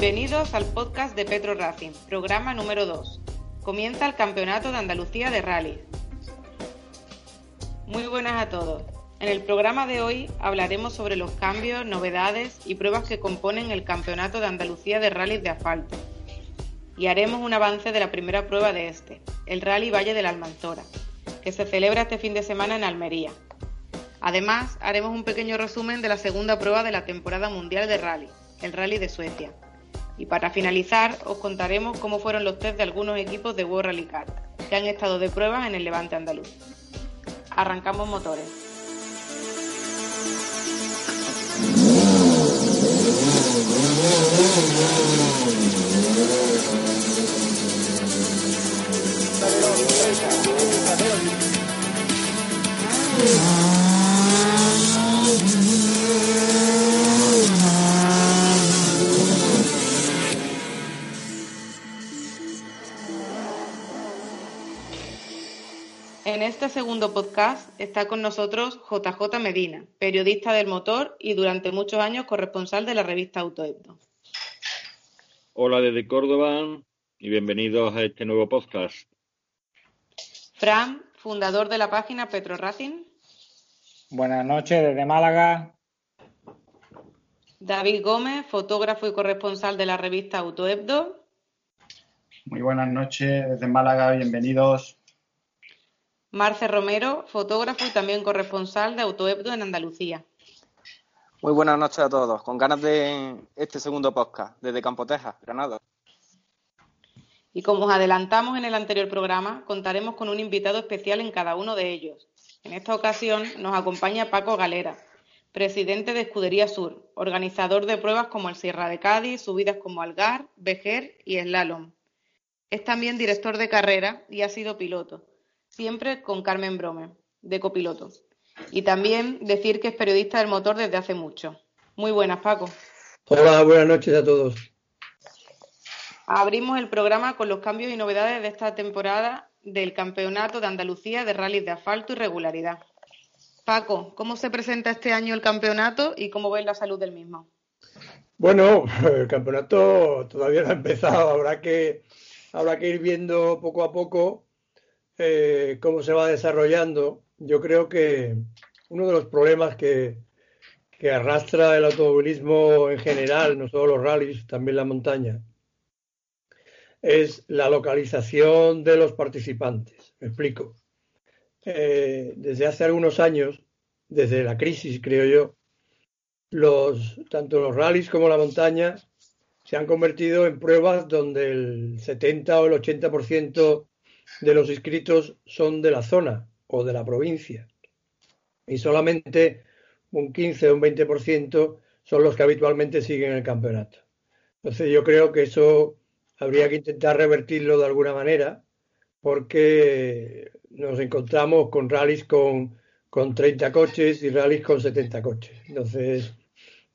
Bienvenidos al podcast de Petro Racing, programa número 2. Comienza el Campeonato de Andalucía de Rally. Muy buenas a todos. En el programa de hoy hablaremos sobre los cambios, novedades y pruebas que componen el Campeonato de Andalucía de Rally de Asfalto. Y haremos un avance de la primera prueba de este, el Rally Valle de la Almanzora, que se celebra este fin de semana en Almería. Además, haremos un pequeño resumen de la segunda prueba de la temporada mundial de rally, el Rally de Suecia. Y para finalizar, os contaremos cómo fueron los test de algunos equipos de World Rally Car, que han estado de pruebas en el Levante andaluz. Arrancamos motores. En este segundo podcast está con nosotros JJ Medina, periodista del motor y durante muchos años corresponsal de la revista Autoebdo. Hola desde Córdoba y bienvenidos a este nuevo podcast. Fran, fundador de la página Petro Racing. Buenas noches desde Málaga. David Gómez, fotógrafo y corresponsal de la revista Autoebdo. Muy buenas noches desde Málaga, bienvenidos. Marce Romero, fotógrafo y también corresponsal de Autoebdo en Andalucía. Muy buenas noches a todos, con ganas de este segundo podcast desde Campoteja, Granada. Y como os adelantamos en el anterior programa, contaremos con un invitado especial en cada uno de ellos. En esta ocasión nos acompaña Paco Galera, presidente de Escudería Sur, organizador de pruebas como el Sierra de Cádiz, subidas como Algar, Vejer y Slalom. Es también director de carrera y ha sido piloto siempre con Carmen Brome, de copiloto. Y también decir que es periodista del motor desde hace mucho. Muy buenas, Paco. Hola, buenas noches a todos. Abrimos el programa con los cambios y novedades de esta temporada del Campeonato de Andalucía de Rallys de Asfalto y Regularidad. Paco, ¿cómo se presenta este año el campeonato y cómo ves la salud del mismo? Bueno, el campeonato todavía no ha empezado, habrá que, habrá que ir viendo poco a poco eh, cómo se va desarrollando, yo creo que uno de los problemas que, arrastra el automovilismo en general, no solo los rallies, también la montaña, es la localización de los participantes. Me explico. Eh, desde hace algunos años, desde la crisis, creo yo, los, tanto los rallies como la montaña se han convertido en pruebas donde el 70 o el 80% de los inscritos son de la zona o de la provincia y solamente un 15 o un 20% son los que habitualmente siguen el campeonato. Entonces yo creo que eso habría que intentar revertirlo de alguna manera porque nos encontramos con rallies con, con 30 coches y rallies con 70 coches. Entonces,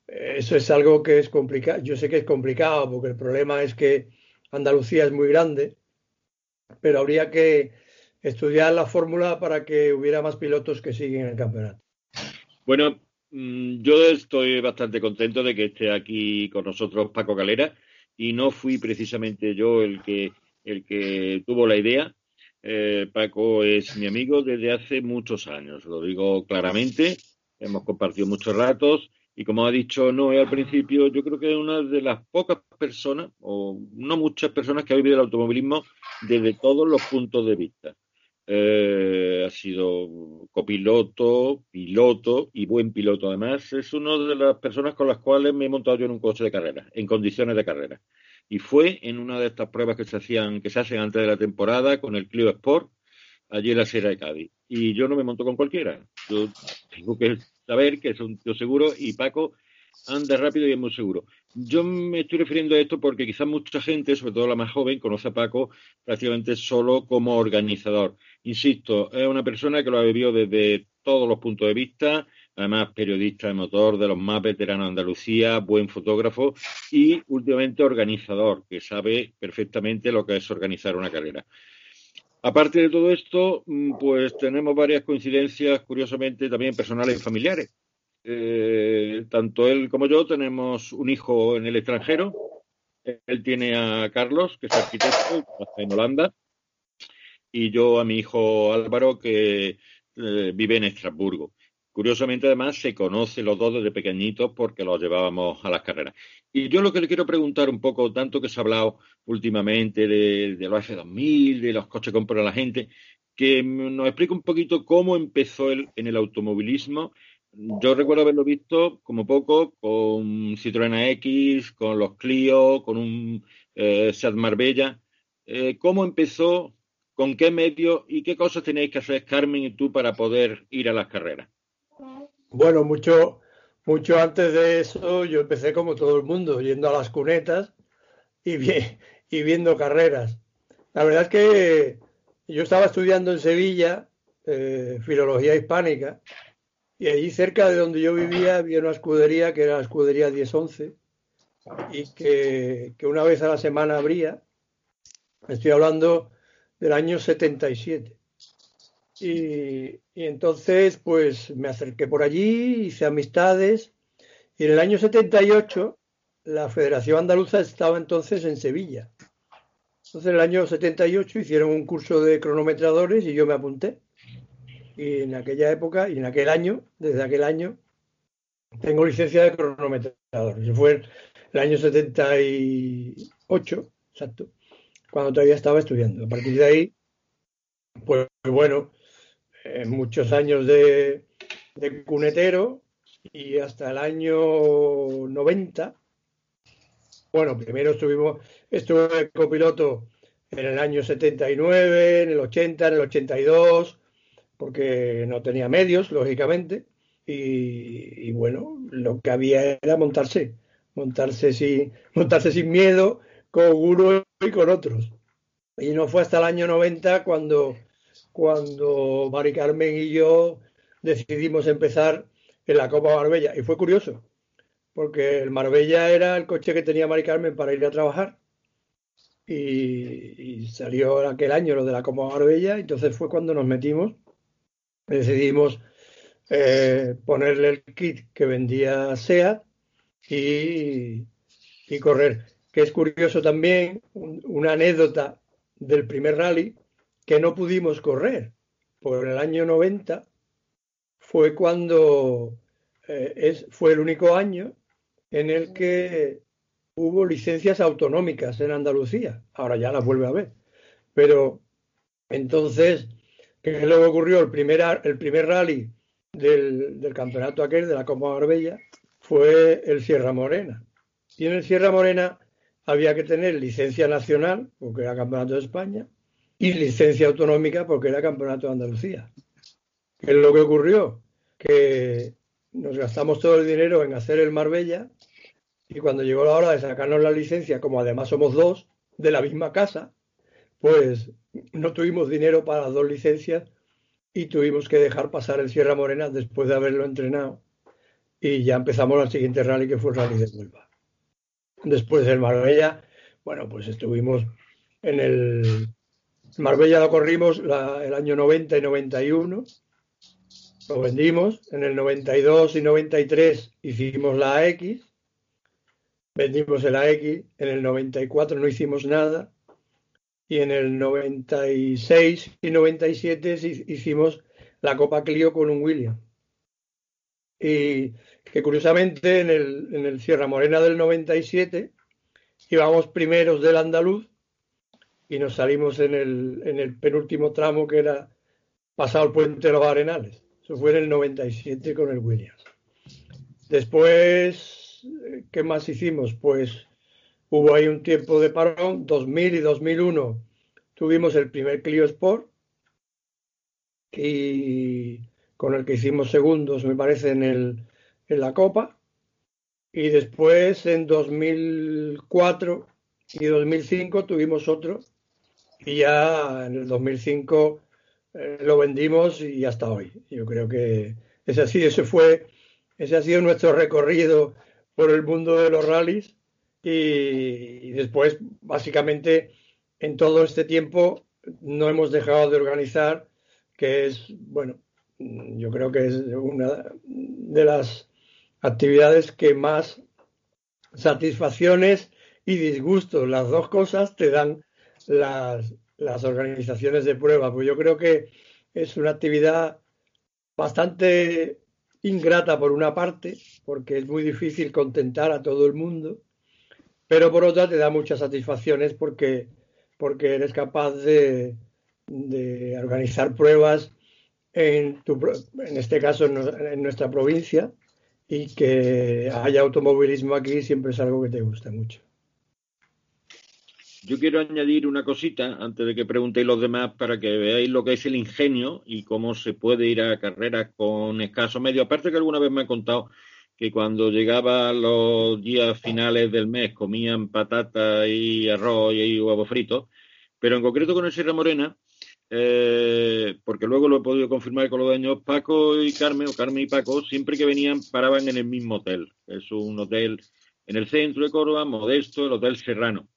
eso es algo que es complicado. Yo sé que es complicado porque el problema es que Andalucía es muy grande pero habría que estudiar la fórmula para que hubiera más pilotos que siguen el campeonato. Bueno, mm, yo estoy bastante contento de que esté aquí con nosotros Paco Galera y no fui precisamente yo el que el que tuvo la idea. Eh, Paco es mi amigo desde hace muchos años, lo digo claramente. Hemos compartido muchos ratos y como ha dicho Noé al principio, yo creo que es una de las pocas personas, o no muchas personas, que ha vivido el automovilismo desde todos los puntos de vista. Eh, ha sido copiloto, piloto y buen piloto además. Es una de las personas con las cuales me he montado yo en un coche de carrera, en condiciones de carrera. Y fue en una de estas pruebas que se hacían, que se hacen antes de la temporada con el Clio Sport, allí en la Sierra de Cádiz. Y yo no me monto con cualquiera. Yo tengo que saber que es un tío seguro y Paco anda rápido y es muy seguro. Yo me estoy refiriendo a esto porque quizás mucha gente, sobre todo la más joven, conoce a Paco prácticamente solo como organizador. Insisto, es una persona que lo ha vivido desde todos los puntos de vista, además periodista de motor de los más veteranos de Andalucía, buen fotógrafo y últimamente organizador, que sabe perfectamente lo que es organizar una carrera. Aparte de todo esto, mm, pues tenemos varias coincidencias, curiosamente, también personales y familiares. Eh, tanto él como yo tenemos un hijo en el extranjero. Él tiene a Carlos, que es arquitecto, en Holanda, y yo a mi hijo Álvaro, que eh, vive en Estrasburgo. Curiosamente, además, se conocen los dos desde pequeñitos porque los llevábamos a las carreras. Y yo lo que le quiero preguntar un poco, tanto que se ha hablado últimamente de, de los F2000, de los coches que compra la gente, que nos explique un poquito cómo empezó él en el automovilismo yo recuerdo haberlo visto como poco con Citroën X, con los Clio, con un eh, Seat Marbella. Eh, ¿Cómo empezó? ¿Con qué medio? ¿Y qué cosas tenéis que hacer, Carmen y tú, para poder ir a las carreras? Bueno, mucho, mucho antes de eso yo empecé como todo el mundo, yendo a las cunetas y, viendo carreras. La verdad es que yo estaba estudiando en Sevilla eh, filología hispánica y allí cerca de donde yo vivía había una escudería que era la escudería 1011 y que, una vez a la semana abría. Estoy hablando del año 77. Y, y entonces, pues me acerqué por allí, hice amistades. Y en el año 78, la Federación Andaluza estaba entonces en Sevilla. Entonces, en el año 78 hicieron un curso de cronometradores y yo me apunté y en aquella época y en aquel año, desde aquel año, tengo licencia de cronometrador. Eso fue el año 78, exacto, cuando todavía estaba estudiando. A partir de ahí, pues bueno, muchos años de, de cunetero y hasta el año 90. Bueno, primero estuvimos, estuve copiloto en el año 79, en el 80, en el 82, porque no tenía medios, lógicamente, y, bueno, lo que había era montarse, montarse sin, montarse sin miedo con uno y con otros. Y no fue hasta el año 90 cuando, cuando Mari Carmen y yo decidimos empezar en la Copa Marbella. Y fue curioso, porque el Marbella era el coche que tenía Mari Carmen para ir a trabajar. Y, salió aquel año lo de la Copa Marbella, entonces fue cuando nos metimos decidimos eh, ponerle el kit que vendía SEAT y, correr. Que es curioso también, una anécdota del primer rally, que no pudimos correr, por el año 90 fue cuando eh, es, fue el único año en el que hubo licencias autonómicas en Andalucía. Ahora ya las vuelve a ver. Pero entonces que es lo que ocurrió el primer, el primer rally del, campeonato aquel de la Copa Marbella fue el Sierra Morena. Y en el Sierra Morena había que tener licencia nacional, porque era campeonato de España, y licencia autonómica, porque era campeonato de Andalucía. ¿Qué es lo que ocurrió? Que nos gastamos todo el dinero en hacer el Marbella y cuando llegó la hora de sacarnos la licencia, como además somos dos de la misma casa, pues no tuvimos dinero para las dos licencias y tuvimos que dejar pasar el Sierra Morena después de haberlo entrenado. Y ya empezamos el siguiente rally que fue el rally de Huelva. Después del Marbella, bueno, pues estuvimos en el Marbella lo corrimos el año 90 y 91. Lo vendimos. En el 92 y 93 hicimos la AX. Vendimos el AX. En el 94 no hicimos nada y en el 96 y 97 hicimos la Copa Clio con un William. Y que curiosamente en el, en el Sierra Morena del 97 íbamos primeros del andaluz y nos salimos en el, en el penúltimo tramo que era pasado el puente de los Arenales. Eso fue en el 97 con el Williams. Después, ¿qué más hicimos? Pues hubo ahí un tiempo de parón, 2000 y 2001 tuvimos el primer Clio Sport y con el que hicimos segundos, me parece, en, el, en la Copa. Y después, en 2004 y 2005, tuvimos otro. Y ya en el 2005 eh, lo vendimos y hasta hoy. Yo creo que ese, así, ese, fue, ese ha sido nuestro recorrido por el mundo de los rallies. Y, después, básicamente, en todo este tiempo no hemos dejado de organizar, que es, bueno, yo creo que es una de las actividades que más satisfacciones y disgustos, las dos cosas, te dan las, las organizaciones de prueba. Pues yo creo que es una actividad bastante ingrata por una parte, porque es muy difícil contentar a todo el mundo, pero por otra te da muchas satisfacciones porque, porque eres capaz de, de organizar pruebas en, tu, en este caso en nuestra provincia y que haya automovilismo aquí siempre es algo que te gusta mucho. Yo quiero añadir una cosita antes de que preguntéis los demás para que veáis lo que es el ingenio y cómo se puede ir a carreras con escaso medio. Aparte que alguna vez me han contado que cuando llegaba los días finales del mes comían patata y arroz y huevo frito, pero en concreto con el Sierra Morena, eh, porque luego lo he podido confirmar con los dueños, Paco y Carmen, o Carmen y Paco, siempre que venían paraban en el mismo hotel. Es un hotel en el centro de Córdoba, modesto, el Hotel Serrano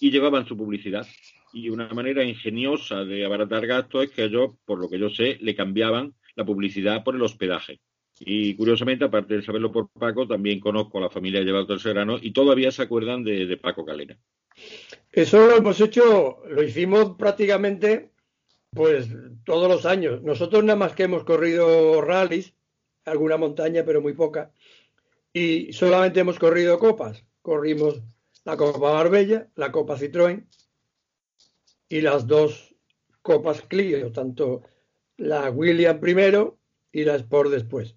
y llevaban su publicidad. Y una manera ingeniosa de abaratar gastos es que ellos, por lo que yo sé, le cambiaban la publicidad por el hospedaje. Y curiosamente, aparte de saberlo por Paco, también conozco a la familia de Llevado Serrano y todavía se acuerdan de, Paco Calera. Eso lo hemos hecho, lo hicimos prácticamente pues todos los años. Nosotros nada más que hemos corrido rallies, alguna montaña, pero muy poca, y solamente hemos corrido copas. Corrimos la Copa Marbella, la Copa Citroën y las dos Copas Clio, tanto la William primero y la Sport después.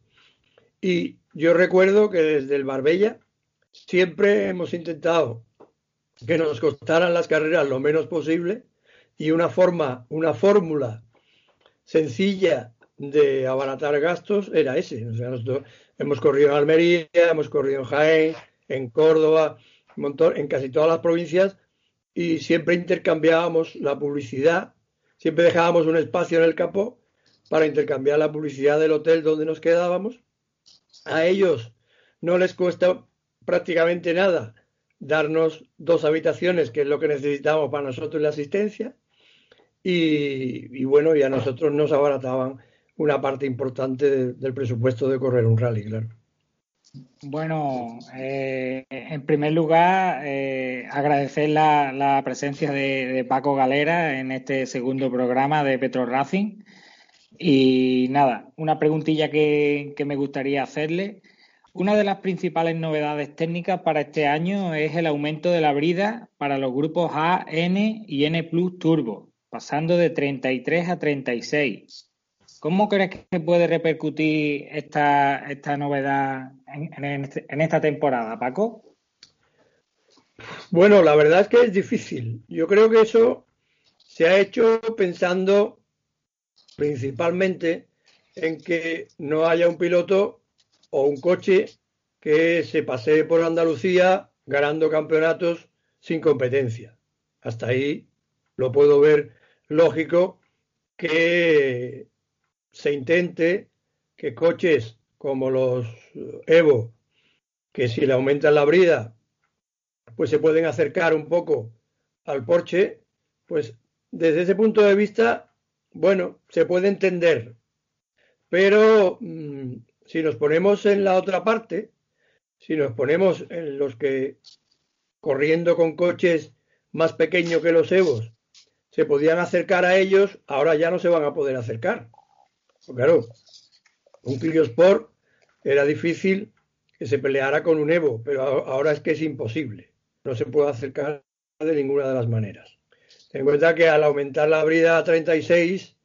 Y yo recuerdo que desde el Marbella siempre hemos intentado que nos costaran las carreras lo menos posible y una forma, una fórmula sencilla de abaratar gastos era ese. O sea, hemos corrido en Almería, hemos corrido en Jaén, en Córdoba, en casi todas las provincias y siempre intercambiábamos la publicidad, siempre dejábamos un espacio en el capó para intercambiar la publicidad del hotel donde nos quedábamos. A ellos no les cuesta prácticamente nada darnos dos habitaciones, que es lo que necesitamos para nosotros la asistencia, y, y bueno, y a nosotros nos abarataban una parte importante del presupuesto de correr un rally, claro. Bueno, eh, en primer lugar, eh, agradecer la, presencia de, Paco Galera en este segundo programa de Petro Racing. Y nada, una preguntilla que, me gustaría hacerle. Una de las principales novedades técnicas para este año es el aumento de la brida para los grupos A, N y N Plus Turbo, pasando de 33 a 36. ¿Cómo crees que puede repercutir esta, esta novedad este, en, esta temporada, Paco? Bueno, la verdad es que es difícil. Yo creo que eso se ha hecho pensando principalmente en que no haya un piloto o un coche que se pasee por Andalucía ganando campeonatos sin competencia. Hasta ahí lo puedo ver lógico que se intente que coches como los Evo, que si le aumentan la brida, pues se pueden acercar un poco al Porsche, pues desde ese punto de vista, bueno, se puede entender. Pero mm, si nos ponemos en la otra parte, si nos ponemos en los que corriendo con coches más pequeños que los Evos, se podían acercar a ellos, ahora ya no se van a poder acercar. Claro, un Clio Sport era difícil que se peleara con un Evo, pero ahora es que es imposible. No se puede acercar de ninguna de las maneras. Ten en cuenta que al aumentar la brida a 36,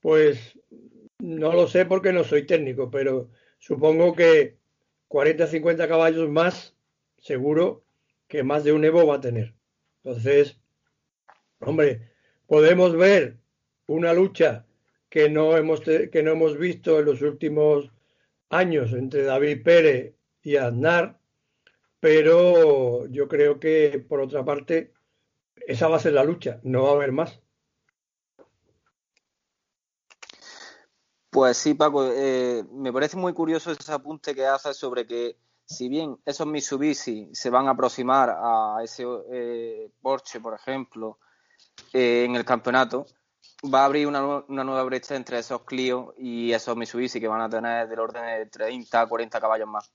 pues no lo sé porque no soy técnico, pero supongo que 40 50 caballos más, seguro que más de un Evo va a tener. Entonces, hombre, podemos ver una lucha que no hemos, que no hemos visto en los últimos años entre David Pérez y Aznar, pero yo creo que, por otra parte, esa va a ser la lucha, no va a haber más. Pues sí, Paco, eh, me parece muy curioso ese apunte que haces sobre que si bien esos Mitsubishi se van a aproximar a ese eh, Porsche, por ejemplo, eh, en el campeonato, va a abrir una, una, nueva brecha entre esos Clio y esos Mitsubishi que van a tener del orden de 30, 40 caballos más.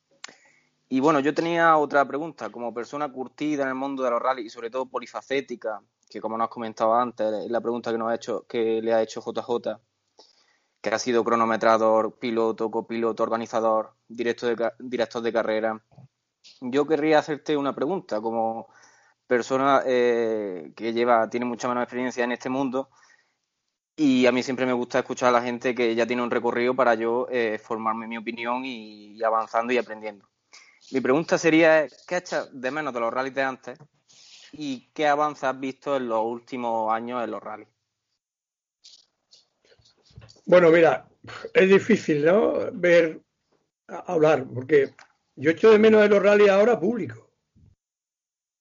Y bueno, yo tenía otra pregunta, como persona curtida en el mundo de los rallies y sobre todo polifacética, que como nos has comentado antes, es la pregunta que nos ha hecho, que le ha hecho JJ, que ha sido cronometrador, piloto, copiloto, organizador, director de, director de carrera. Yo querría hacerte una pregunta, como persona eh, que lleva, tiene mucha menos experiencia en este mundo, y a mí siempre me gusta escuchar a la gente que ya tiene un recorrido para yo eh, formarme mi opinión y, avanzando y aprendiendo. Mi pregunta sería, ¿qué echas de menos de los rallies de antes y qué avances has visto en los últimos años en los rallies? Bueno, mira, es difícil, ¿no? Ver, hablar, porque yo echo de menos de los rallies ahora público,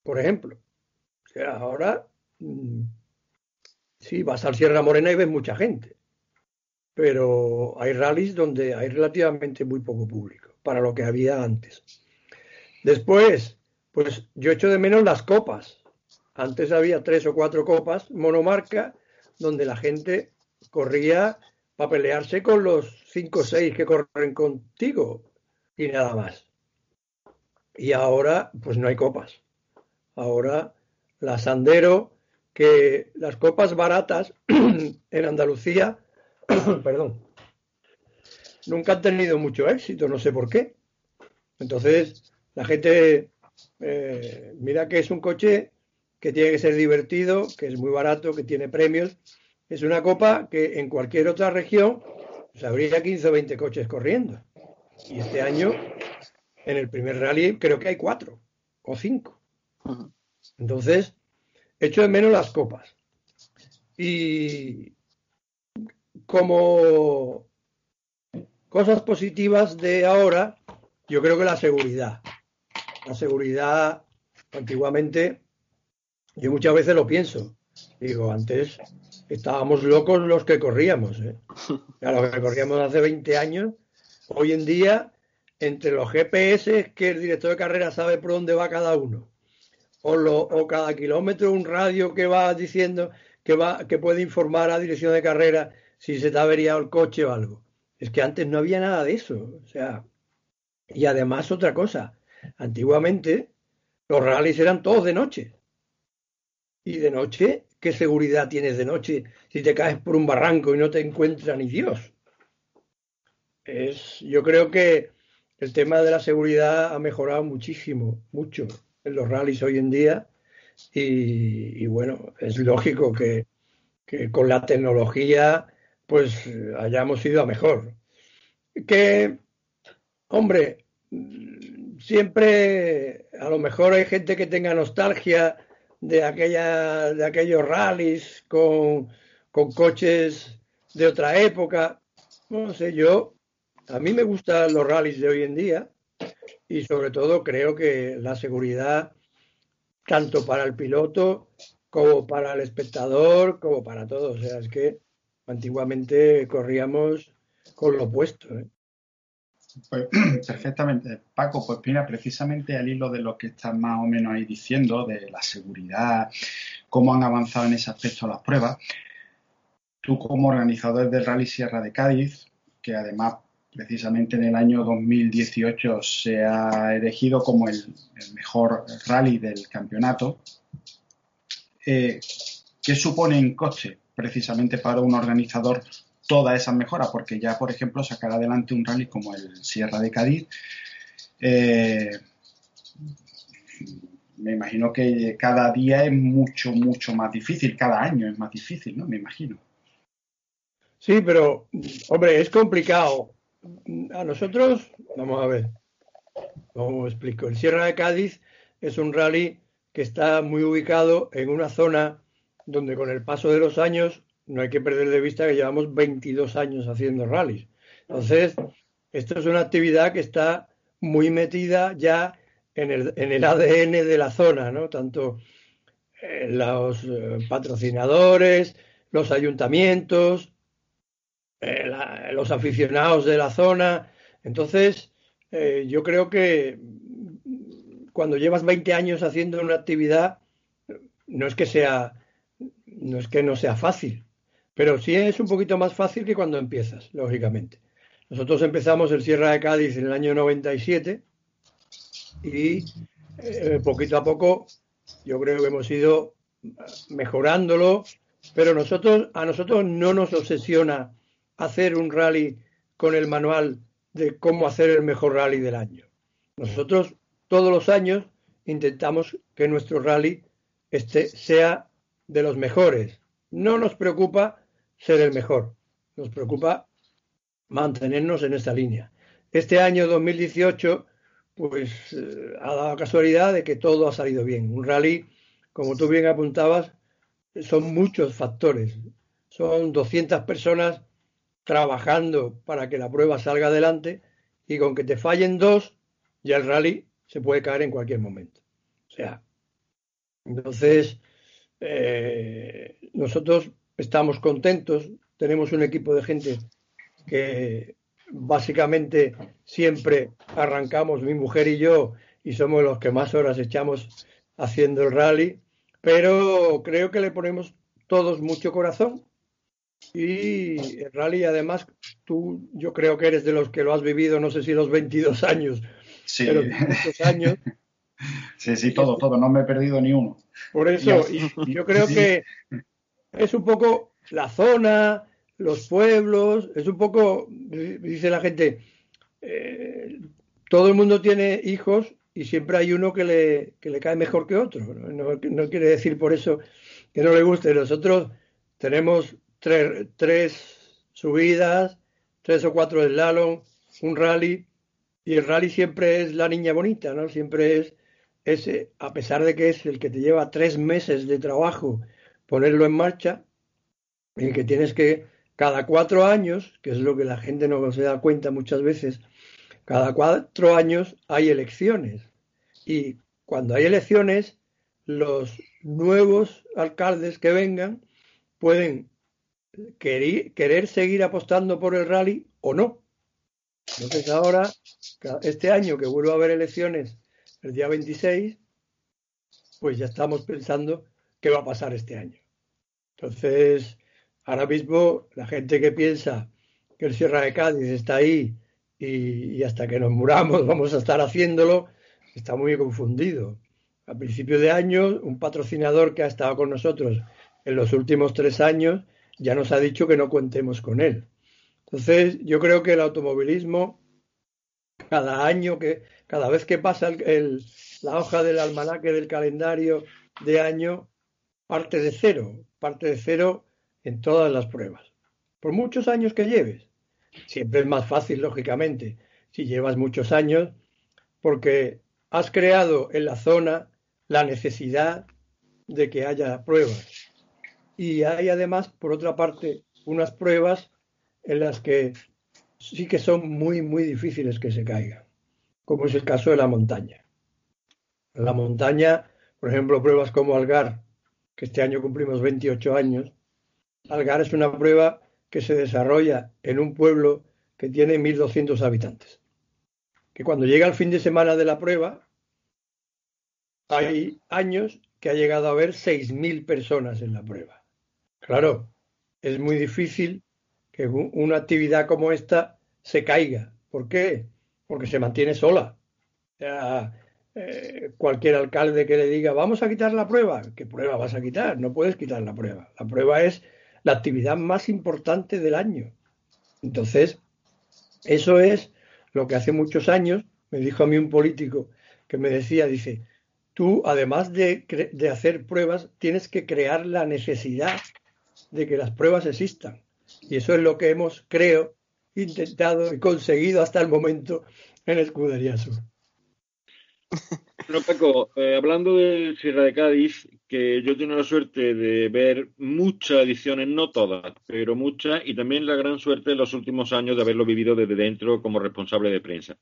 por ejemplo. O sea, ahora mm, sí, vas al Sierra Morena y ves mucha gente, pero hay rallies donde hay relativamente muy poco público para lo que había antes. Después, pues yo echo de menos las copas. Antes había tres o cuatro copas monomarca donde la gente corría para pelearse con los cinco o seis que corren contigo y nada más. Y ahora, pues no hay copas. Ahora, la Sandero, que las copas baratas en Andalucía, perdón, nunca han tenido mucho éxito, no sé por qué. Entonces, la gente eh, mira que es un coche que tiene que ser divertido, que es muy barato, que tiene premios. Es una copa que en cualquier otra región pues, habría 15 o 20 coches corriendo. Y este año, en el primer rally, creo que hay cuatro o cinco. Entonces, echo de menos las copas. Y como cosas positivas de ahora, yo creo que la seguridad la seguridad, antiguamente, yo muchas veces lo pienso. Digo, antes estábamos locos los que corríamos. ¿eh? Los que corríamos hace 20 años, hoy en día, entre los GPS que el director de carrera sabe por dónde va cada uno, o, lo, o cada kilómetro un radio que va diciendo que, va, que puede informar a dirección de carrera si se te ha averiado el coche o algo. Es que antes no había nada de eso. O sea, y además otra cosa, Antiguamente los rallies eran todos de noche. Y de noche, ¿qué seguridad tienes de noche si te caes por un barranco y no te encuentra ni Dios? Es, yo creo que el tema de la seguridad ha mejorado muchísimo, mucho los rallies hoy en día. Y, bueno, es lógico que, que, con la tecnología pues hayamos ido a mejor. Que, hombre, siempre, a lo mejor hay gente que tenga nostalgia de, aquella, de aquellos rallies con, con coches de otra época. No sé, yo, a mí me gustan los rallies de hoy en día y sobre todo creo que la seguridad, tanto para el piloto como para el espectador, como para todos. O sea, es que antiguamente corríamos con lo opuesto. ¿eh? Pues, perfectamente, Paco. Pues mira, precisamente al hilo de lo que estás más o menos ahí diciendo, de la seguridad, cómo han avanzado en ese aspecto las pruebas, tú como organizador del Rally Sierra de Cádiz, que además precisamente en el año 2018 se ha elegido como el, mejor rally del campeonato, eh, ¿qué supone en coste precisamente para un organizador todas esas mejoras, porque ya, por ejemplo, sacar adelante un rally como el Sierra de Cádiz, eh, me imagino que cada día es mucho, mucho más difícil, cada año es más difícil, ¿no? Me imagino. Sí, pero, hombre, es complicado. A nosotros, vamos a ver, ¿cómo explico? El Sierra de Cádiz es un rally que está muy ubicado en una zona donde con el paso de los años no hay que perder de vista que llevamos 22 años haciendo rallies. Entonces, esto es una actividad que está muy metida ya en el, en el ADN de la zona, ¿no? Tanto eh, los eh, patrocinadores, los ayuntamientos, eh, los aficionados de la zona. Entonces, yo creo que cuando llevas 20 años haciendo una actividad, no es que sea, no es que no sea fácil, pero sí es un poquito más fácil que cuando empiezas, lógicamente. Nosotros empezamos el Sierra de Cádiz en el año 97 y eh, poquito a poco yo creo que hemos ido mejorándolo, pero nosotros a nosotros no nos obsesiona hacer un rally con el manual de cómo hacer el mejor rally del año. Nosotros todos los años intentamos que nuestro rally este sea de los mejores. No nos preocupa ser el mejor, nos preocupa mantenernos en esta línea. Este año 2018, pues eh, ha dado casualidad de que todo ha salido bien. Un rally, como tú bien apuntabas, son muchos factores. Son 200 personas trabajando para que la prueba salga adelante y con que te fallen dos, ya el rally se puede caer en cualquier momento. O sea, entonces, eh, nosotros estamos contentos, tenemos un equipo de gente que básicamente siempre arrancamos mi mujer y yo y somos los que más horas echamos haciendo el rally, pero creo que le ponemos todos mucho corazón y el rally además tú yo creo que eres de los que lo has vivido, no sé si los 22 años, sí. pero años. Sí, sí, todo, todo, no me he perdido ni uno. Por eso, y yo creo que es un poco la zona, los pueblos, es un poco, dice la gente, eh, todo el mundo tiene hijos y siempre hay uno que le, que le cae mejor que otro. ¿no? quiere decir por eso que no le guste. Nosotros tenemos tres, subidas, tres o cuatro slalom, un rally, y el rally siempre es la niña bonita, ¿no? Siempre es ese, a pesar de que es el que te lleva tres meses de trabajo ponerlo en marcha, el que tienes que cada cuatro años, que es lo que la gente no se da cuenta muchas veces, cada cuatro años hay elecciones. Y cuando hay elecciones, los nuevos alcaldes que vengan pueden querer, seguir apostando por el rally o no. Entonces ahora, este año que vuelvo a haber elecciones el día 26, pues ya estamos pensando qué va a pasar este año. Entonces, ahora mismo la gente que piensa que el Sierra de Cádiz está ahí y, hasta que nos muramos vamos a estar haciéndolo, está muy confundido. A principio de año, un patrocinador que ha estado con nosotros en los últimos tres años ya nos ha dicho que no contemos con él. Entonces, yo creo que el automovilismo, cada año que, cada vez que pasa la hoja del almanaque del calendario de año, parte de cero, parte de cero en todas las pruebas. Por muchos años que lleves. Siempre es más fácil, lógicamente, si llevas muchos años, porque has creado en la zona la necesidad de que haya pruebas. Y hay además, por otra parte, unas pruebas en las que sí que son muy, muy difíciles que se caigan, como es el caso de la montaña. la montaña, por ejemplo, pruebas como Algar, que este año cumplimos 28 años, Algar es una prueba que se desarrolla en un pueblo que tiene 1.200 habitantes. Que cuando llega el fin de semana de la prueba, hay años que ha llegado a haber 6.000 personas en la prueba. Claro, es muy difícil que una actividad como esta se caiga. ¿Por qué? Porque se mantiene sola. Eh, cualquier alcalde que le diga, vamos a quitar la prueba, ¿qué prueba vas a quitar? No puedes quitar la prueba. La prueba es la actividad más importante del año. Entonces, eso es lo que hace muchos años me dijo a mí un político que me decía, dice, tú además de, de hacer pruebas, tienes que crear la necesidad de que las pruebas existan. Y eso es lo que hemos, creo, intentado y conseguido hasta el momento en Escudería Sur. Bueno, Paco, eh, hablando del Sierra de Cádiz, que yo tengo la suerte de ver muchas ediciones, no todas, pero muchas, y también la gran suerte en los últimos años de haberlo vivido desde dentro como responsable de prensa.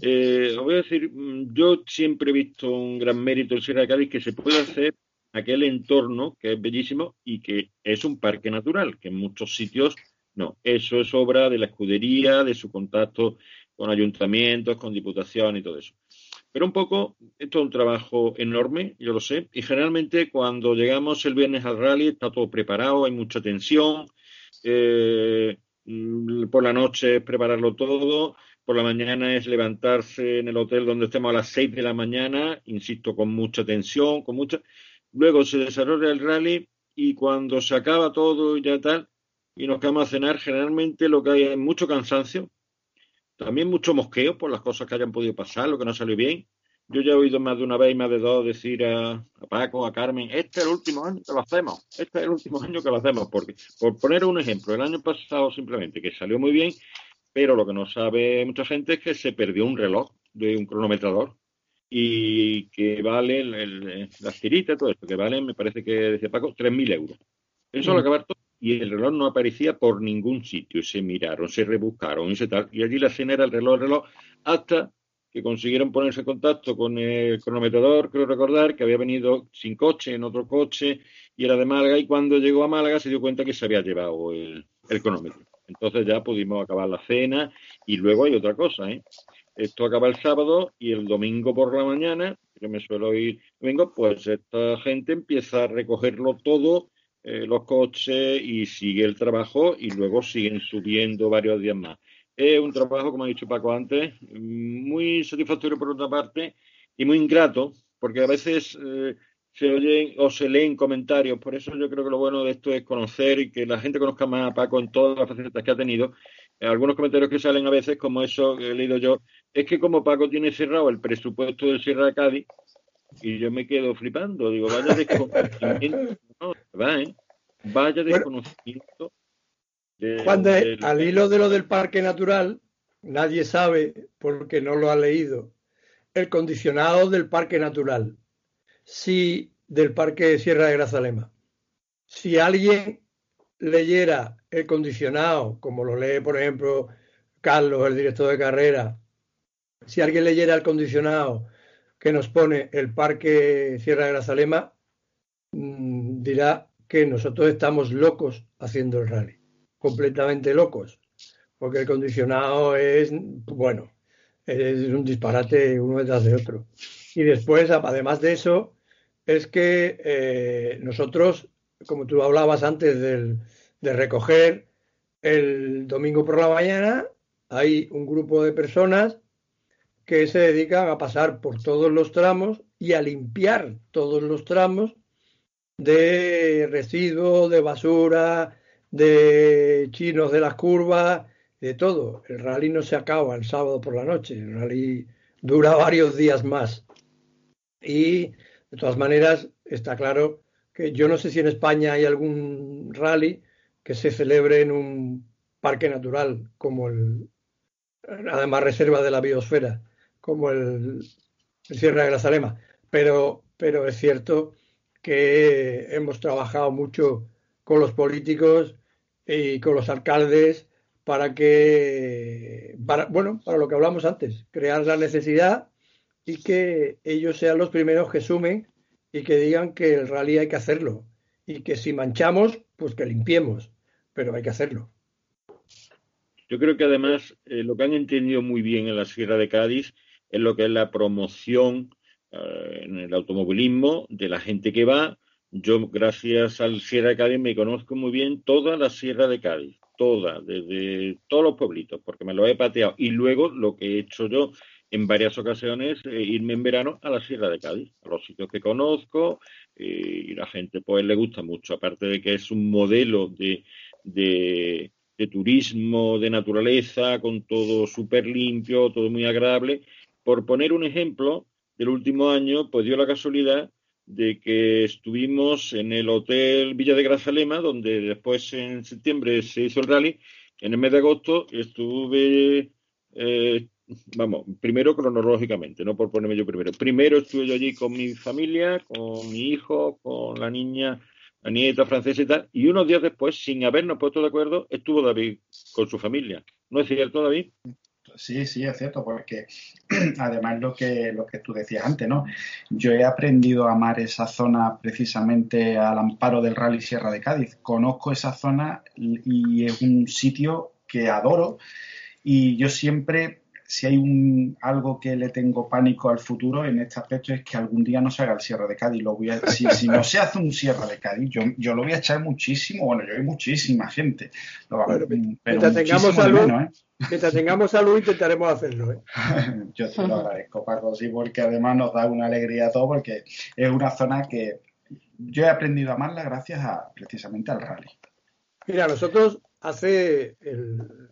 Eh, os voy a decir, mm, yo siempre he visto un gran mérito en Sierra de Cádiz que se puede hacer aquel entorno que es bellísimo y que es un parque natural, que en muchos sitios no. Eso es obra de la escudería, de su contacto con ayuntamientos, con diputación y todo eso. Pero un poco, esto es un trabajo enorme, yo lo sé, y generalmente cuando llegamos el viernes al rally está todo preparado, hay mucha tensión, eh, por la noche es prepararlo todo, por la mañana es levantarse en el hotel donde estemos a las seis de la mañana, insisto, con mucha tensión, con mucha... Luego se desarrolla el rally y cuando se acaba todo y ya tal, y nos quedamos a cenar, generalmente lo que hay es mucho cansancio, también mucho mosqueo por las cosas que hayan podido pasar, lo que no salió bien. Yo ya he oído más de una vez y más de dos decir a, Paco, a Carmen, este es el último año que lo hacemos, este es el último año que lo hacemos, porque, por poner un ejemplo, el año pasado simplemente, que salió muy bien, pero lo que no sabe mucha gente es que se perdió un reloj de un cronometrador y que vale el, las tiritas, todo esto, que vale, me parece que decía Paco, 3.000 euros. Eso lo mm. acabar todo y el reloj no aparecía por ningún sitio. Se miraron, se rebuscaron y se tal. Y allí la escena era el reloj, el reloj, hasta que consiguieron ponerse en contacto con el cronometrador, creo recordar, que había venido sin coche, en otro coche, y era de Málaga, y cuando llegó a Málaga se dio cuenta que se había llevado el, cronómetro. Entonces ya pudimos acabar la cena, y luego hay otra cosa, ¿eh? Esto acaba el sábado y el domingo por la mañana, que me suelo ir domingo, pues esta gente empieza a recogerlo todo eh, los coches y sigue el trabajo y luego siguen subiendo varios días más. Es un trabajo, como ha dicho Paco antes, muy satisfactorio por otra parte y muy ingrato, porque a veces eh, se oyen o se leen comentarios. Por eso yo creo que lo bueno de esto es conocer y que la gente conozca más a Paco en todas las facetas que ha tenido. Eh, algunos comentarios que salen a veces, como eso que he leído yo, es que como Paco tiene cerrado el presupuesto del Sierra de Cádiz, y yo me quedo flipando, digo, vaya desconocimiento, no, va, ¿eh? Vaya desconocimiento. Cuando al hilo de lo del parque natural, nadie sabe, porque no lo ha leído, el condicionado del parque natural, si del parque Sierra de Grazalema. Si alguien leyera el condicionado, como lo lee, por ejemplo, Carlos, el director de carrera, si alguien leyera el condicionado que nos pone el Parque Sierra de Grazalema, mm, dirá que nosotros estamos locos haciendo el rally, completamente locos, porque el condicionado es, bueno, es un disparate uno detrás de otro. Y después, además de eso, es que eh, nosotros, como tú hablabas antes de recoger el domingo por la mañana, hay un grupo de personas que se dedican a pasar por todos los tramos y a limpiar todos los tramos de residuos, de basura, de chinos de las curvas, de todo. El rally no se acaba el sábado por la noche, el rally dura varios días más. Y de todas maneras, está claro que yo no sé si en España hay algún rally que se celebre en un parque natural como el, además reserva de la biosfera, como el, Sierra de la. Pero, pero es cierto que hemos trabajado mucho con los políticos y con los alcaldes para que, para, bueno, para lo que hablamos antes, crear la necesidad y que ellos sean los primeros que sumen y que digan que el rally hay que hacerlo y que si manchamos, pues que limpiemos, pero hay que hacerlo. Yo creo que además eh, lo que han entendido muy bien en la Sierra de Cádiz es lo que es la promoción eh, en el automovilismo de la gente que va. Yo, gracias al Sierra de Cádiz, me conozco muy bien toda la Sierra de Cádiz, toda, desde todos los pueblitos, porque me lo he pateado. Y luego lo que he hecho yo en varias ocasiones, eh, irme en verano a la Sierra de Cádiz, a los sitios que conozco, y la gente pues le gusta mucho, aparte de que es un modelo de, de turismo, de naturaleza, con todo súper limpio, todo muy agradable. Por poner un ejemplo, del último año, pues dio la casualidad de que estuvimos en el Hotel Villa de Grazalema, donde después en septiembre se hizo el rally. En el mes de agosto estuve, eh, vamos, primero cronológicamente, no por ponerme yo primero. Primero estuve yo allí con mi familia, con mi hijo, con la niña, la nieta francesa y tal, y unos días después, sin habernos puesto de acuerdo, estuvo David con su familia. ¿No es cierto, David? Sí, sí, es cierto, porque además lo que, lo que tú decías antes, ¿no? Yo he aprendido a amar esa zona precisamente al amparo del Rally Sierra de Cádiz. Conozco esa zona y es un sitio que adoro y yo siempre si hay un, algo que le tengo pánico al futuro en este aspecto es que algún día no se haga el Sierra de Cádiz. Lo voy a, si, si, no se hace un Sierra de Cádiz, yo, yo, lo voy a echar muchísimo. Bueno, yo hay muchísima gente. Lo, bueno, pero mientras tengamos salud, menos, ¿eh? mientras tengamos salud intentaremos hacerlo. ¿eh? yo te lo agradezco, Paco, sí, porque además nos da una alegría a todos, porque es una zona que yo he aprendido a amarla gracias a precisamente al rally. Mira, nosotros hace el,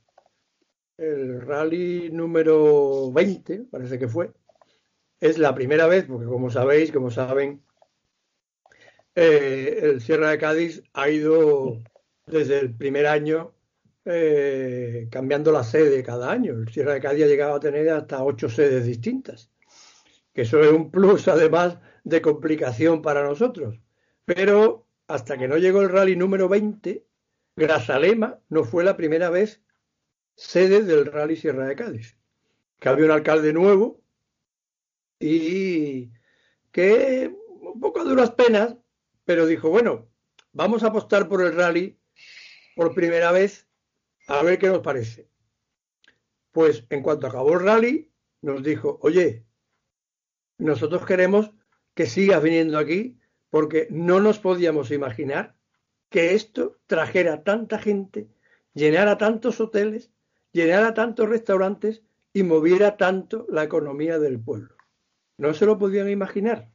el rally número 20, parece que fue. Es la primera vez, porque como sabéis, como saben, eh, el Sierra de Cádiz ha ido desde el primer año eh, cambiando la sede cada año. El Sierra de Cádiz ha llegado a tener hasta ocho sedes distintas, que eso es un plus además de complicación para nosotros. Pero hasta que no llegó el rally número 20, Grazalema no fue la primera vez sede del Rally Sierra de Cádiz. Que había un alcalde nuevo y que un poco a duras penas, pero dijo, bueno, vamos a apostar por el rally por primera vez a ver qué nos parece. Pues en cuanto acabó el rally, nos dijo, oye, nosotros queremos que sigas viniendo aquí porque no nos podíamos imaginar que esto trajera tanta gente, llenara tantos hoteles llenara tantos restaurantes y moviera tanto la economía del pueblo. No se lo podían imaginar.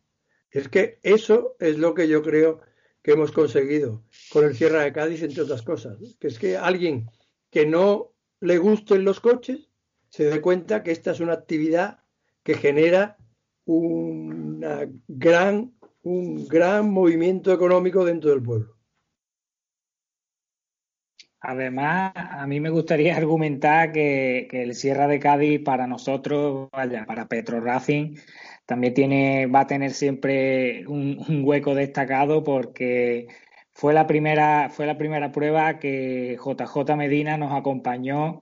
Es que eso es lo que yo creo que hemos conseguido con el Sierra de Cádiz, entre otras cosas. Que es que alguien que no le gusten los coches se dé cuenta que esta es una actividad que genera una gran, un gran movimiento económico dentro del pueblo. Además, a mí me gustaría argumentar que, el Sierra de Cádiz para nosotros, vaya, para Petro Racing, también tiene, va a tener siempre un, hueco destacado porque fue la primera, fue la primera prueba que JJ Medina nos acompañó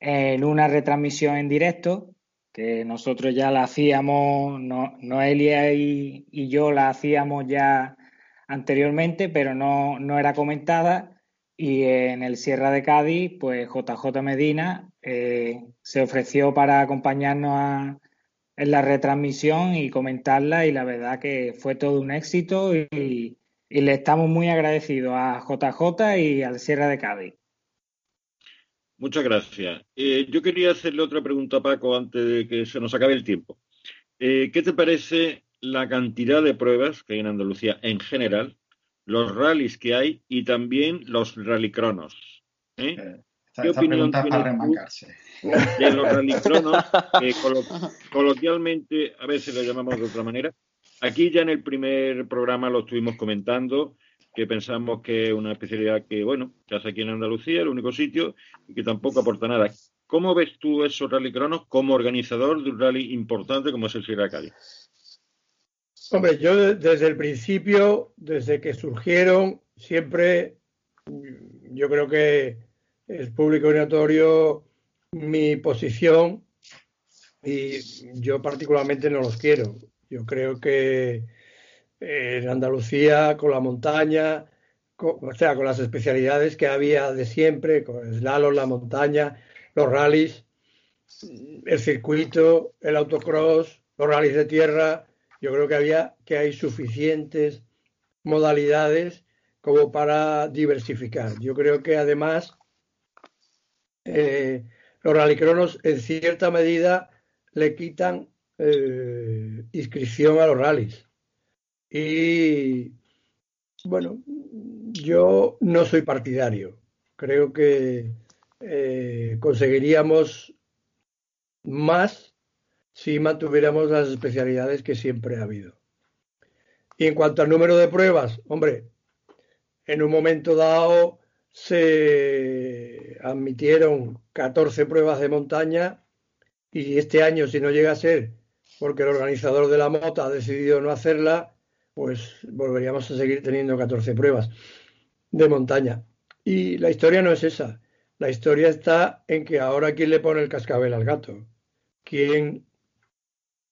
en una retransmisión en directo, que nosotros ya la hacíamos, no, Noelia y, y yo la hacíamos ya anteriormente, pero no, no era comentada y en el Sierra de Cádiz, pues JJ Medina eh, se ofreció para acompañarnos en la retransmisión y comentarla y la verdad que fue todo un éxito y, le estamos muy agradecidos a JJ y al Sierra de Cádiz. Muchas gracias. Eh, yo quería hacerle otra pregunta a Paco antes de que se nos acabe el tiempo. Eh, ¿Qué te parece la cantidad de pruebas que hay en Andalucía en general los rallies que hay y también los rallycronos. ¿eh? eh ¿Qué opinión tienes de los rallycronos? que coloquialmente a veces lo llamamos de otra manera. Aquí ya en el primer programa lo estuvimos comentando, que pensamos que es una especialidad que, bueno, se hace aquí en Andalucía, el único sitio, y que tampoco aporta nada. ¿Cómo ves tú esos rallycronos como organizador de un rally importante como es el Sierra Cádiz? Hombre, yo desde el principio, desde que surgieron, siempre yo creo que es público y mi posición y yo particularmente no los quiero. Yo creo que en Andalucía, con la montaña, o sea, con las especialidades que había de siempre, con el slalom, la montaña, los rallies, el circuito, el autocross, los rallies de tierra, yo creo que había que hay suficientes modalidades como para diversificar. Yo creo que además eh, los rallycronos en cierta medida le quitan eh, inscripción a los rallies. Y bueno, yo no soy partidario. Creo que eh, conseguiríamos más si mantuviéramos las especialidades que siempre ha habido. Y en cuanto al número de pruebas, hombre, en un momento dado se admitieron 14 pruebas de montaña y este año, si no llega a ser porque el organizador de la mota ha decidido no hacerla, pues volveríamos a seguir teniendo 14 pruebas de montaña. Y la historia no es esa. La historia está en que ahora quién le pone el cascabel al gato. ¿Quién?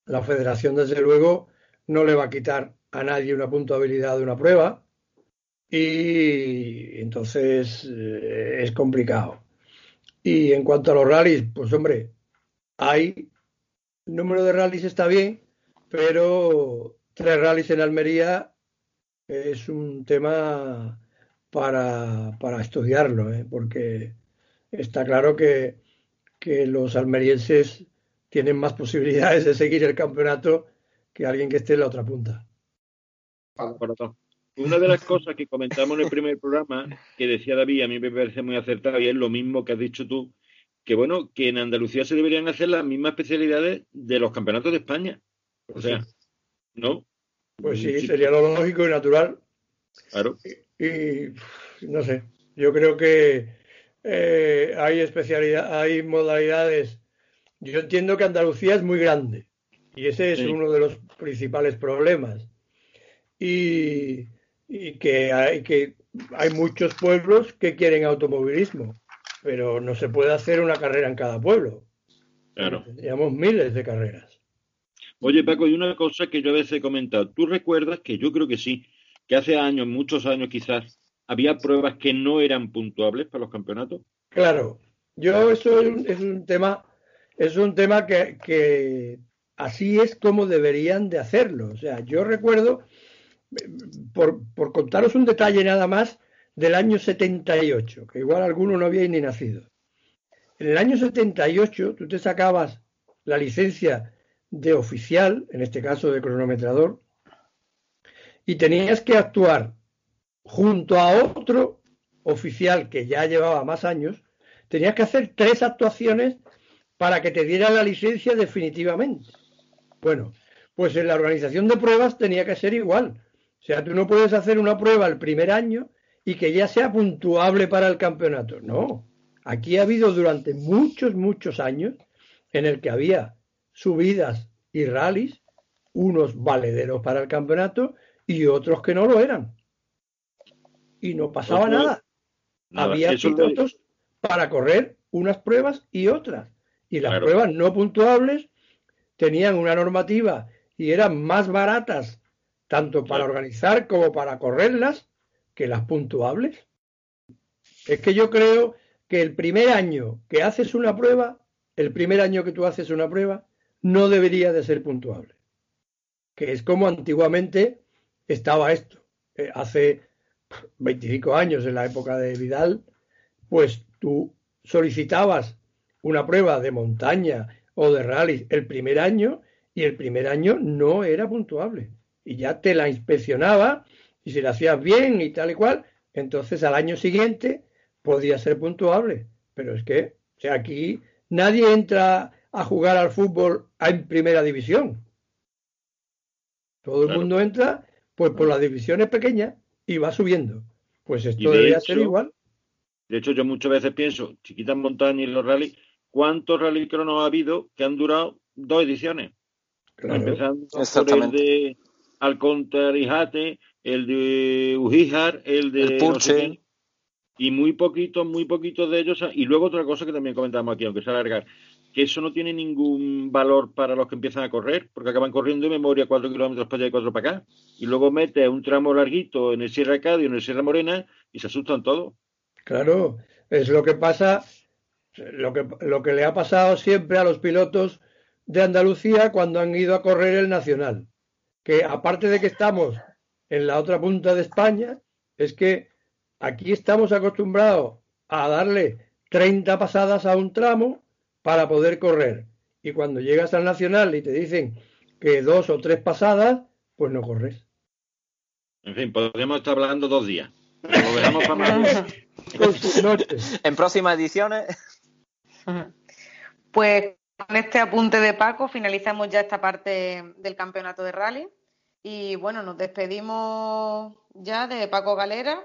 La federación, desde luego, no le va a quitar a nadie una puntuabilidad de una prueba y entonces eh, es complicado. Y en cuanto a los rallies, pues hombre, hay el número de rallies está bien, pero tres rallies en Almería es un tema para, para estudiarlo, ¿eh? porque está claro que, que los almerienses tienen más posibilidades de seguir el campeonato que alguien que esté en la otra punta. Una de las cosas que comentamos en el primer programa, que decía David, a mí me parece muy acertado y es lo mismo que has dicho tú, que bueno, que en Andalucía se deberían hacer las mismas especialidades de los campeonatos de España. O sea, ¿no? Pues sí, sería lo lógico y natural. Claro. Y, no sé, yo creo que eh, hay especialidad, hay modalidades. Yo entiendo que Andalucía es muy grande y ese es uno de los principales problemas. Y, que, hay, que hay muchos pueblos que quieren automovilismo pero no se puede hacer una carrera en cada pueblo. Claro. Tendríamos miles de carreras. Oye, Paco, y una cosa que yo a veces he comentado. ¿Tú recuerdas que yo creo que sí, que hace años, muchos años quizás, había pruebas que no eran puntuables para los campeonatos? Claro. Yo eso es un, tema, es un tema que, así es como deberían de hacerlo. O sea, yo recuerdo, por, por contaros un detalle nada más, del año 78, que igual alguno no había ni nacido. En el año 78 tú te sacabas la licencia de oficial, en este caso de cronometrador, y tenías que actuar junto a otro oficial que ya llevaba más años, tenías que hacer tres actuaciones para que te diera la licencia definitivamente. Bueno, pues en la organización de pruebas tenía que ser igual. O sea, tú no puedes hacer una prueba el primer año y que ya sea puntuable para el campeonato. No, aquí ha habido durante muchos, muchos años en el que había subidas y rallies, unos valederos para el campeonato y otros que no lo eran. Y no pasaba nada. Había pilotos para correr unas pruebas y otras. Y las pruebas no puntuables tenían una normativa y eran más baratas tanto para organizar como para correrlas que las puntuables. Es que yo creo que el primer año que haces una prueba, el primer año que tú haces una prueba, no debería de ser puntuable. Que es como antiguamente estaba esto. Eh, hace 25 años, en la época de Vidal, pues tú solicitabas una prueba de montaña o de rally el primer año y el primer año no era puntuable. Y ya te la inspeccionaba y si lo hacías bien y tal y cual, entonces al año siguiente podía ser puntuable. Pero es que, o sea, aquí nadie entra a jugar al fútbol en primera división. Todo el mundo entra pues por las divisiones pequeñas y va subiendo. Pues esto debería ser igual. De hecho, yo muchas veces pienso, chiquitas montañas y los rally, ¿cuántos rally cronos ha habido que han durado dos ediciones? Empezando por el de Alcontar y Jate, el de Ujíjar, el de... y muy poquitos, muy poquitos de ellos. Y luego otra cosa que también comentamos aquí, aunque sea alargar, que eso no tiene ningún valor para los que empiezan a correr, porque acaban corriendo de memoria cuatro kilómetros para allá y cuatro para acá. Y luego mete un tramo larguito en el Sierra Cádiz, en el Sierra Morena, y se asustan todos. Claro, es lo que pasa, lo que, lo que le ha pasado siempre a los pilotos de Andalucía cuando han ido a correr el Nacional. Que aparte de que estamos en la otra punta de España es que aquí estamos acostumbrados a darle 30 pasadas a un tramo para poder correr. Y cuando llegas al nacional y te dicen que dos o tres pasadas, pues no corres. En fin, podríamos estar hablando dos días. en próximas ediciones. Pues con este apunte de Paco finalizamos ya esta parte del campeonato de rally. Y bueno, nos despedimos ya de Paco Galera.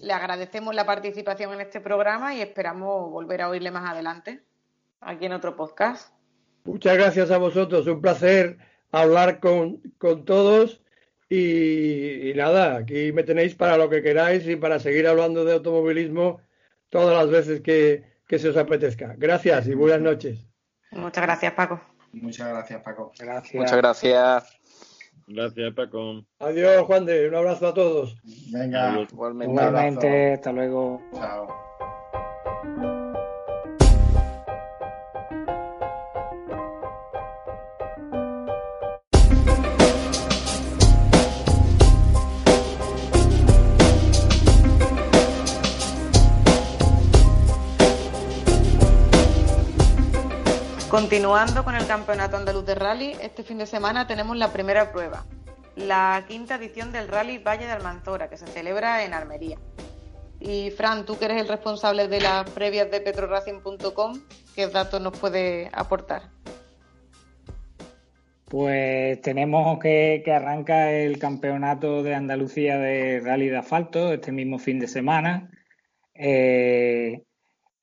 Le agradecemos la participación en este programa y esperamos volver a oírle más adelante, aquí en otro podcast. Muchas gracias a vosotros, un placer hablar con, todos y, nada, aquí me tenéis para lo que queráis y para seguir hablando de automovilismo todas las veces que, que se os apetezca. Gracias y buenas noches. Muchas gracias, Paco. Muchas gracias, Paco. Gracias. Muchas gracias. Gracias, Paco. Adiós, Juan de. Un abrazo a todos. Venga, igualmente. hasta luego. Chao. Continuando con el Campeonato Andaluz de Rally, este fin de semana tenemos la primera prueba, la quinta edición del Rally Valle de Almanzora, que se celebra en Armería. Y Fran, tú que eres el responsable de las previas de petroracing.com, ¿qué datos nos puede aportar? Pues tenemos que, que, arranca el Campeonato de Andalucía de Rally de Asfalto este mismo fin de semana. Eh,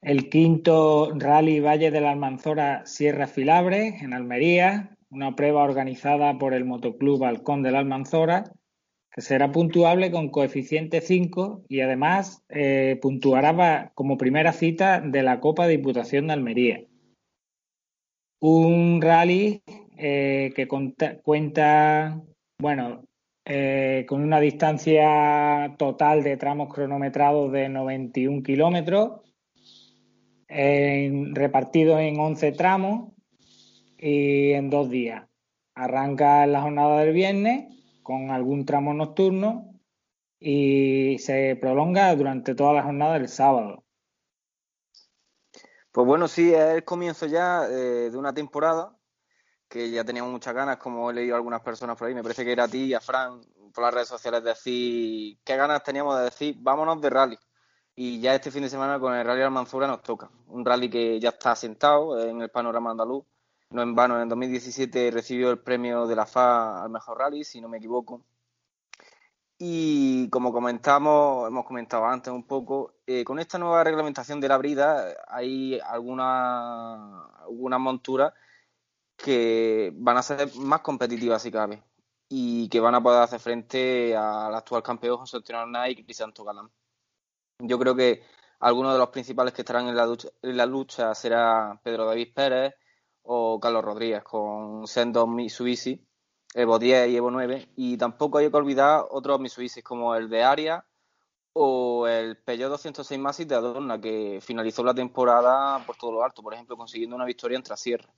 el quinto Rally Valle de la Almanzora Sierra Filabre en Almería, una prueba organizada por el Motoclub Balcón de la Almanzora, que será puntuable con coeficiente 5 y además eh, puntuará como primera cita de la Copa Diputación de Almería. Un rally eh, que cuenta, bueno, eh, con una distancia total de tramos cronometrados de 91 kilómetros repartido en 11 tramos y en dos días. Arranca la jornada del viernes con algún tramo nocturno y se prolonga durante toda la jornada del sábado. Pues bueno, sí, es el comienzo ya eh, de una temporada que ya teníamos muchas ganas, como he leído algunas personas por ahí, me parece que era a ti y a Fran por las redes sociales decir qué ganas teníamos de decir vámonos de rally. Y ya este fin de semana con el Rally Almanzora nos toca. Un rally que ya está asentado en el panorama andaluz. No en vano, en 2017 recibió el premio de la FA al mejor rally, si no me equivoco. Y como comentamos, hemos comentado antes un poco, eh, con esta nueva reglamentación de la brida hay algunas alguna monturas que van a ser más competitivas si cabe y que van a poder hacer frente al actual campeón José Antonio Nike y Crisanto Galán. Yo creo que algunos de los principales que estarán en la, lucha, en la lucha será Pedro David Pérez o Carlos Rodríguez con Sendo Mitsubishi, Evo 10 y Evo 9. Y tampoco hay que olvidar otros Mitsubishi como el de Aria o el Peugeot 206 Massif de Adorna, que finalizó la temporada por todo lo alto, por ejemplo, consiguiendo una victoria en Trasierra.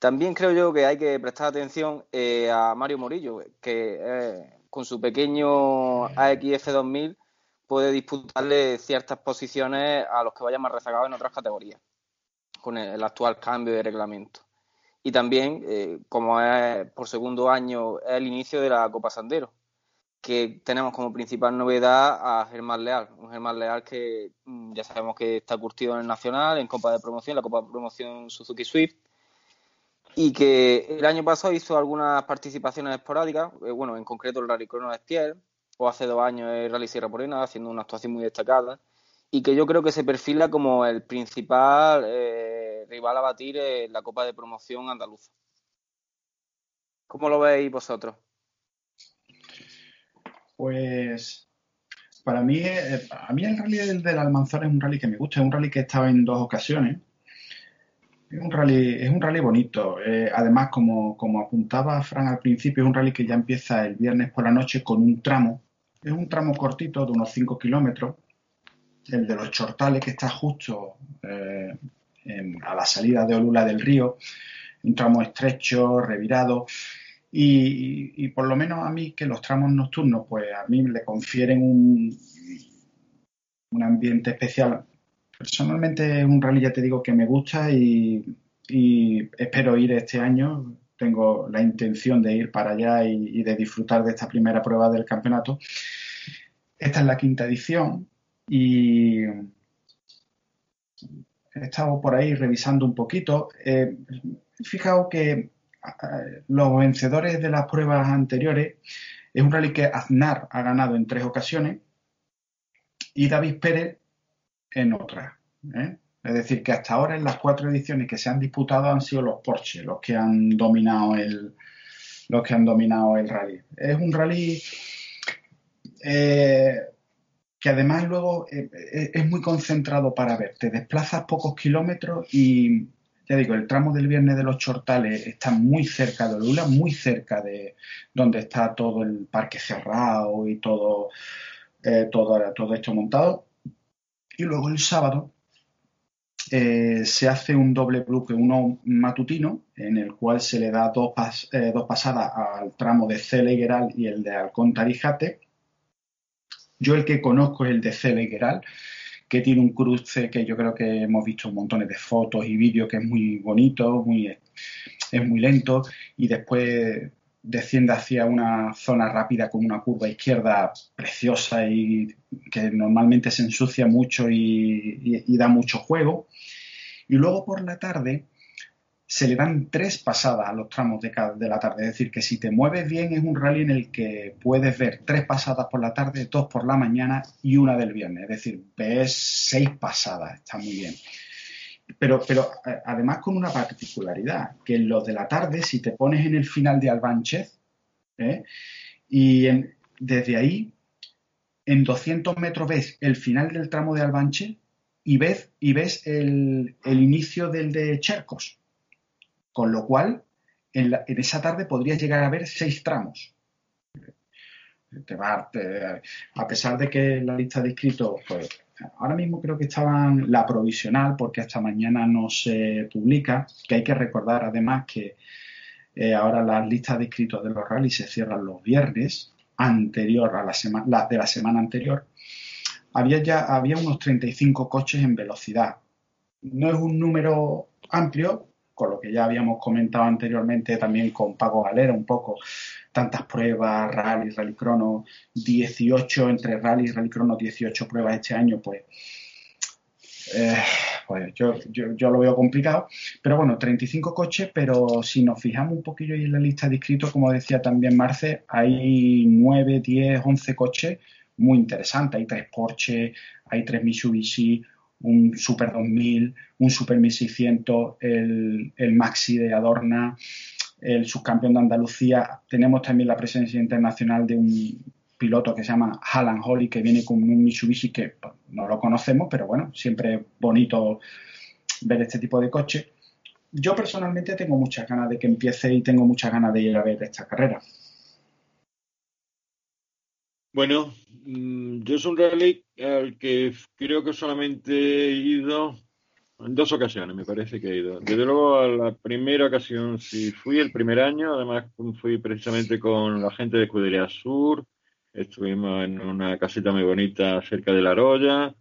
También creo yo que hay que prestar atención eh, a Mario Morillo, que eh, con su pequeño AXF 2000 puede disputarle ciertas posiciones a los que vayan más rezagados en otras categorías, con el, actual cambio de reglamento. Y también, eh, como es por segundo año, es el inicio de la Copa Sandero, que tenemos como principal novedad a Germán Leal, un Germán Leal que mm, ya sabemos que está curtido en el Nacional, en Copa de Promoción, la Copa de Promoción Suzuki Swift, y que el año pasado hizo algunas participaciones esporádicas, eh, bueno, en concreto el Rally Crono de Estiel, o hace dos años el Rally Sierra Morena, haciendo una actuación muy destacada y que yo creo que se perfila como el principal eh, rival a batir en la Copa de Promoción andaluza. ¿Cómo lo veis vosotros? Pues para mí, eh, a mí el rally del, del es un rally que me gusta, es un rally que he estado en dos ocasiones. Es un rally, es un rally bonito. Eh, además, como, como apuntaba Fran al principio, es un rally que ya empieza el viernes por la noche con un tramo es un tramo cortito de unos 5 kilómetros, el de los Chortales, que está justo eh, a la salida de Olula del río, un tramo estrecho, revirado. Y, por lo menos a mí que los tramos nocturnos, pues a mí le confieren un, ambiente especial. Personalmente es un rally, ya te digo, que me gusta y espero ir este año tengo la intención de ir para allá y, de disfrutar de esta primera prueba del campeonato. Esta es la quinta edición y he estado por ahí revisando un poquito. Eh, he fijado que los vencedores de las pruebas anteriores es un rally que Aznar ha ganado en tres ocasiones y David Pérez en otra. ¿eh? Es decir, que hasta ahora en las cuatro ediciones que se han disputado han sido los Porsche los que han dominado el, los que han dominado el rally. Es un rally eh, que además luego eh, eh, es muy concentrado para ver. Te desplazas pocos kilómetros y, ya digo, el tramo del viernes de los Chortales está muy cerca de Lula, muy cerca de donde está todo el parque cerrado y todo, todo, todo esto montado. Y luego el sábado se hace un doble bloque, uno matutino, en el cual se le da dos, eh, dos pasadas al tramo de Celegueral y el de Alcón Tarijate. Yo el que conozco es el de Celegueral, que tiene un cruce que yo creo que hemos visto montones de fotos y vídeos que es muy bonito, muy, es muy lento y después desciende hacia una zona rápida con una curva izquierda preciosa y que normalmente se ensucia mucho y, da mucho juego. Y luego por la tarde se le dan tres pasadas a los tramos de, de, la tarde. Es decir, que si te mueves bien es un rally en el que puedes ver tres pasadas por la tarde, dos por la mañana y una del viernes. Es decir, ves seis pasadas. Está muy bien. Pero, pero eh, además con una particularidad, que en los de la tarde, si te pones en el final de Albánchez, ¿eh? y desde ahí, en 200 metros ves el final del tramo de Albánchez y ves, y ves el, inicio del de Chercos. Con lo cual, en, esa tarde podrías llegar a ver seis tramos. A pesar de que la lista de inscritos pues, ahora mismo creo que estaban la provisional porque hasta mañana no se publica, que hay que recordar además que eh, ahora las listas de inscritos de los rallies se cierran los viernes anterior a la semana de la semana anterior. Había ya había unos 35 coches en velocidad. No es un número amplio, con lo que ya habíamos comentado anteriormente también con Paco Galera un poco, tantas pruebas, rally, rally crono, 18 entre rally y rally crono, 18 pruebas este año, pues, eh, pues yo, yo, lo veo complicado. Pero bueno, 35 coches, pero si nos fijamos un poquillo en la lista de inscritos, como decía también Marce, hay 9, 10, 11 coches muy interesantes. Hay tres Porsche, hay tres Mitsubishi, un Super 2000, un Super 1600, el, el Maxi de Adorna, el subcampeón de Andalucía. Tenemos también la presencia internacional de un piloto que se llama Alan Holly, que viene con un Mitsubishi que pues, no lo conocemos, pero bueno, siempre es bonito ver este tipo de coche. Yo personalmente tengo muchas ganas de que empiece y tengo muchas ganas de ir a ver esta carrera. Bueno, mm, yo soy un rally al que creo que solamente he ido en dos ocasiones, me parece que he ido. Desde luego, a la primera ocasión sí fui, el primer año, además fui precisamente con la gente de Escudería Sur, estuvimos en una casita muy bonita cerca de la Roya,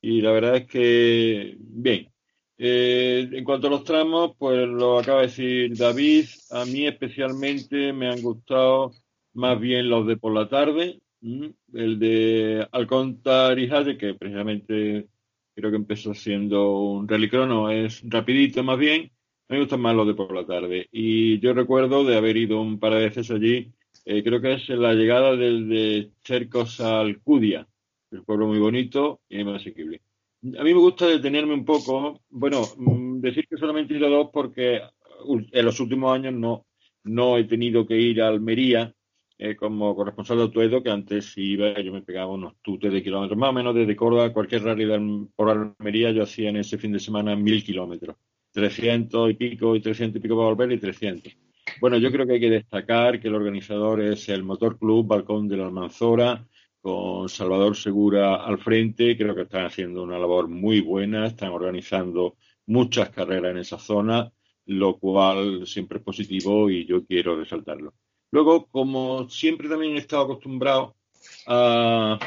y la verdad es que, bien. Eh, en cuanto a los tramos, pues lo acaba de decir David, a mí especialmente me han gustado más bien los de por la tarde, el de Alcontar y que precisamente creo que empezó siendo un rally crono, es rapidito más bien. A me gustan más los de por la tarde. Y yo recuerdo de haber ido un par de veces allí, eh, creo que es la llegada del de Cercos al Cudia, el pueblo muy bonito y muy asequible. A mí me gusta detenerme un poco, bueno, mm, decir que solamente he ido dos porque en los últimos años no, no he tenido que ir a Almería eh, como corresponsal de Autuedo, que antes iba, yo me pegaba unos tutes de kilómetros, más o menos desde Córdoba, cualquier rally por Almería, yo hacía en ese fin de semana mil kilómetros, 300 y pico, y 300 y pico para volver y 300. Bueno, yo creo que hay que destacar que el organizador es el Motor Club Balcón de la Almanzora, con Salvador Segura al frente, creo que están haciendo una labor muy buena, están organizando muchas carreras en esa zona, lo cual siempre es positivo y yo quiero resaltarlo. Luego, como siempre también he estado acostumbrado a,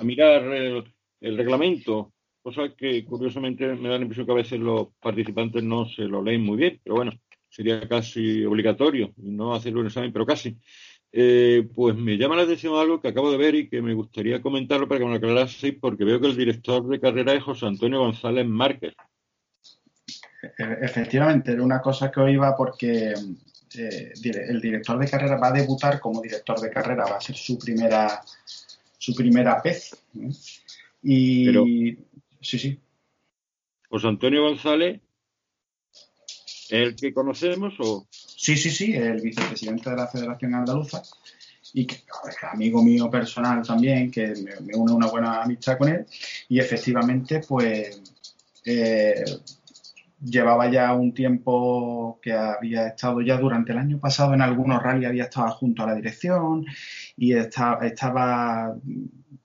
mirar el, reglamento, cosa que curiosamente me da la impresión que a veces los participantes no se lo leen muy bien, pero bueno, sería casi obligatorio no hacerlo un examen, pero casi. Eh, pues me llama la atención algo que acabo de ver y que me gustaría comentarlo para que me lo aclaraseis, porque veo que el director de carrera es José Antonio González Márquez. Efectivamente, era una cosa que iba porque eh, el director de carrera va a debutar como director de carrera, va a ser su primera su primera vez. Y sí, sí. José Antonio González el que conocemos o sí sí sí el vicepresidente de la Federación Andaluza y que es amigo mío personal también que me, une una buena amistad con él y efectivamente pues eh, llevaba ya un tiempo que había estado ya durante el año pasado en algunos rally había estado junto a la dirección y estaba,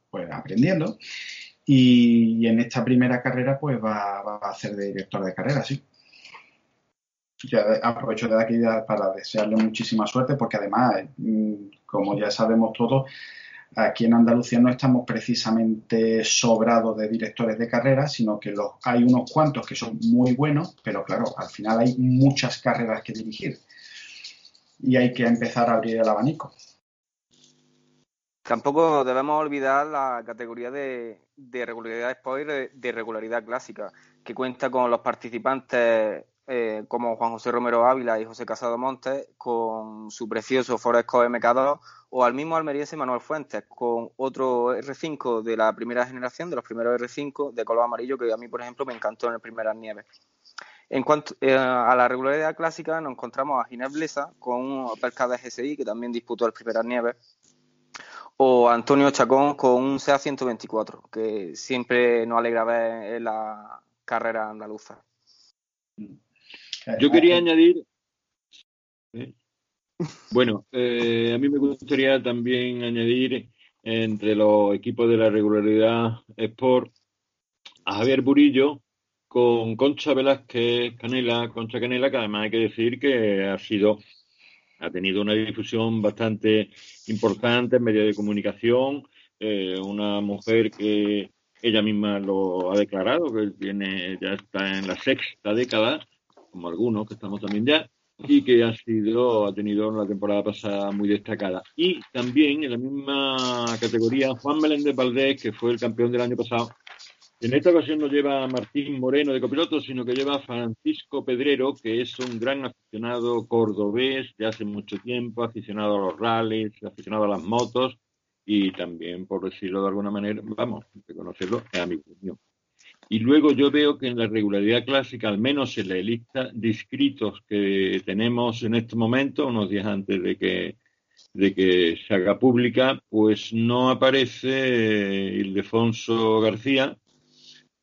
pues aprendiendo. Y, en esta primera carrera pues va, va a ser de director de carrera, sí. Ya aprovecho de aquí para desearle muchísima suerte porque además, mm, como ya sabemos todos, aquí en Andalucía no estamos precisamente sobrados de directores de carrera, sino que los, hay unos cuantos que son muy buenos, pero claro, al final hay muchas carreras que dirigir y hay que empezar a abrir el abanico. Tampoco debemos olvidar la categoría de, regularidad sport y de regularidad clásica, que cuenta con los participantes eh, como Juan José Romero Ávila y José Casado Montes con su precioso Foresco MK2 o al mismo almeriense Manuel Fuentes con otro R5 de la primera generación, de los primeros R5 de color amarillo que a mí, por ejemplo, me encantó en el Primeras Nieves. En cuanto eh, a la regularidad clásica, nos encontramos a Ginés Blesa con un de GSI que también disputó el Primeras Nieves o Antonio Chacón con un SEA 124 que siempre nos alegra ver en la carrera andaluza. Yo quería añadir. ¿eh? Bueno, eh, a mí me gustaría también añadir entre los equipos de la regularidad Sport a Javier Burillo con Concha Velázquez Canela, Concha Canela, que además hay que decir que ha sido, ha tenido una difusión bastante importante en medios de comunicación, eh, una mujer que ella misma lo ha declarado, que tiene, ya está en la sexta década como algunos que estamos también ya, y que ha sido, ha tenido una temporada pasada muy destacada. Y también en la misma categoría, Juan Meléndez Valdés, que fue el campeón del año pasado. En esta ocasión no lleva a Martín Moreno de copiloto, sino que lleva a Francisco Pedrero, que es un gran aficionado cordobés de hace mucho tiempo, aficionado a los rallies, aficionado a las motos y también, por decirlo de alguna manera, vamos, reconocerlo, es amigo mío. Y luego yo veo que en la regularidad clásica, al menos en la lista de inscritos que tenemos en este momento, unos días antes de que, de que se haga pública, pues no aparece Ildefonso García,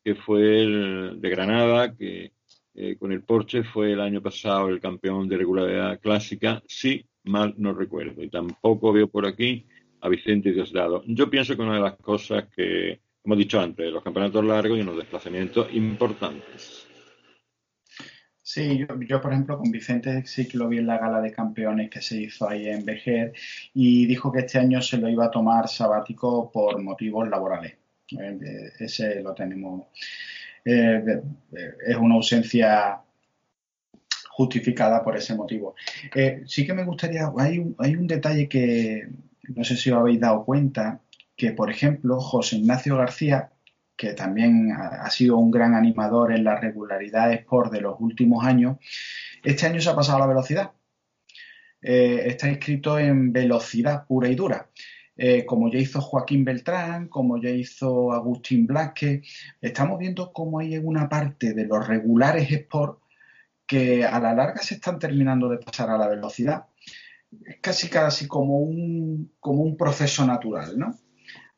que fue el de Granada, que eh, con el Porsche fue el año pasado el campeón de regularidad clásica, sí, mal no recuerdo. Y tampoco veo por aquí a Vicente Diosdado. Yo pienso que una de las cosas que hemos dicho antes, los campeonatos largos y unos desplazamientos importantes. Sí, yo, por ejemplo con Vicente sí que lo vi en la gala de campeones que se hizo ahí en Vejer y dijo que este año se lo iba a tomar sabático por motivos laborales. Eh, ese lo tenemos. Eh, es una ausencia justificada por ese motivo. Eh, sí que me gustaría, hay un, hay un detalle que no sé si os habéis dado cuenta, que, por ejemplo, José Ignacio García, que también ha sido un gran animador en la regularidad Sport de los últimos años, este año se ha pasado a la velocidad. Eh, está inscrito en velocidad pura y dura. Eh, como ya hizo Joaquín Beltrán, como ya hizo Agustín Blasque, estamos viendo cómo hay una parte de los regulares Sport que a la larga se están terminando de pasar a la velocidad. Es casi casi como un, como un proceso natural, ¿no?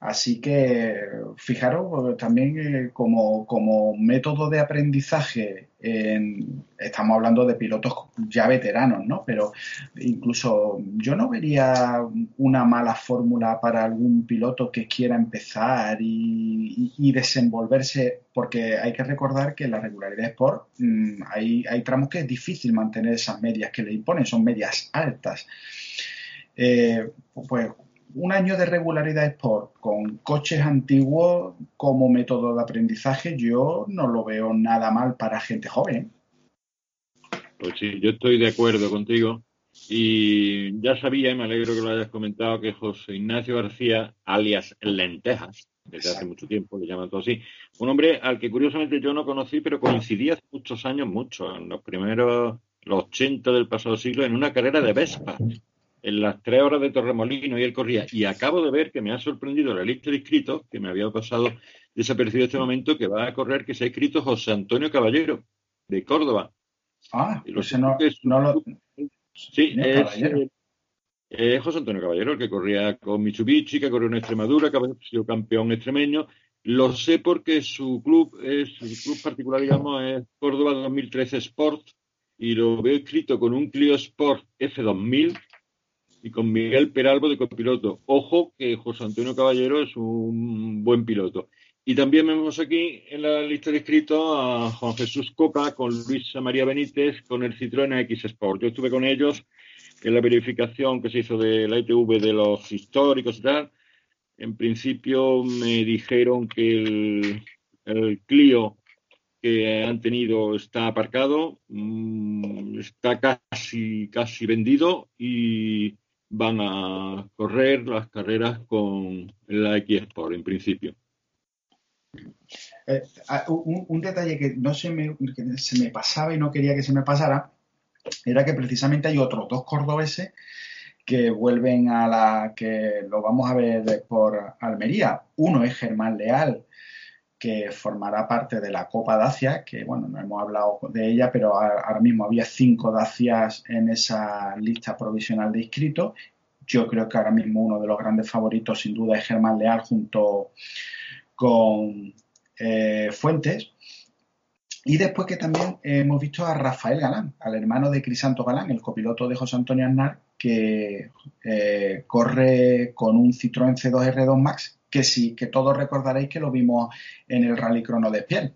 Así que fijaros también eh, como, como, método de aprendizaje, estamos hablando de pilotos ya veteranos, ¿no? Pero incluso yo no vería una mala fórmula para algún piloto que quiera empezar y, desenvolverse, porque hay que recordar que en la regularidad Sport mm, hay, hay tramos que es difícil mantener esas medias que le imponen, son medias altas. Eh, pues un año de regularidad Sport con coches antiguos como método de aprendizaje, yo no lo veo nada mal para gente joven. Pues sí, yo estoy de acuerdo contigo. Y ya sabía, y me alegro que lo hayas comentado, que José Ignacio García, alias Lentejas, desde hace mucho tiempo, le llaman todo así, un hombre al que curiosamente yo no conocí, pero coincidí hace muchos años, mucho, en los primeros los 80 del pasado siglo, en una carrera de Vespa, en las tres horas de Torremolino y él corría. Y acabo de ver que me ha sorprendido la lista de inscritos, que me había pasado desapercibido este momento, que va a correr, que se ha inscrito José Antonio Caballero, de Córdoba. Ah, pues no, no lo... Sí, es, José Antonio Caballero, el que corría con Mitsubishi, que corrió en Extremadura, que ha sido campeón extremeño. Lo sé porque su club, es, su club particular, digamos, es Córdoba 2013 Sport, y lo veo escrito con un Clio Sport F2000 y con Miguel Peralbo de copiloto. Ojo que José Antonio Caballero es un buen piloto. Y también vemos aquí en la lista de inscritos a Juan Jesús Coca con Luisa María Benítez con el Citroën X Sport. Yo estuve con ellos en la verificación que se hizo de la ITV de los históricos y tal. En principio me dijeron que el, Clio que han tenido está aparcado, mm, está casi, casi vendido y van a correr las carreras con la X Sport en principio. Eh, ah, un, detalle que no se me, se me pasaba y no quería que se me pasara era que precisamente hay otros dos cordobeses que vuelven a la que lo vamos a ver por Almería. Uno es Germán Leal, que formará parte de la Copa Dacia, que bueno, no hemos hablado de ella, pero ahora mismo había cinco Dacias en esa lista provisional de inscritos. Yo creo que ahora mismo uno de los grandes favoritos sin duda es Germán Leal junto con eh, Fuentes. Y después que también hemos visto a Rafael Galán, al hermano de Crisanto Galán, el copiloto de José Antonio Aznar, que eh, corre con un Citroën C2 R2 Max, que sí, que todos recordaréis que lo vimos en el Rally Crono de Piel.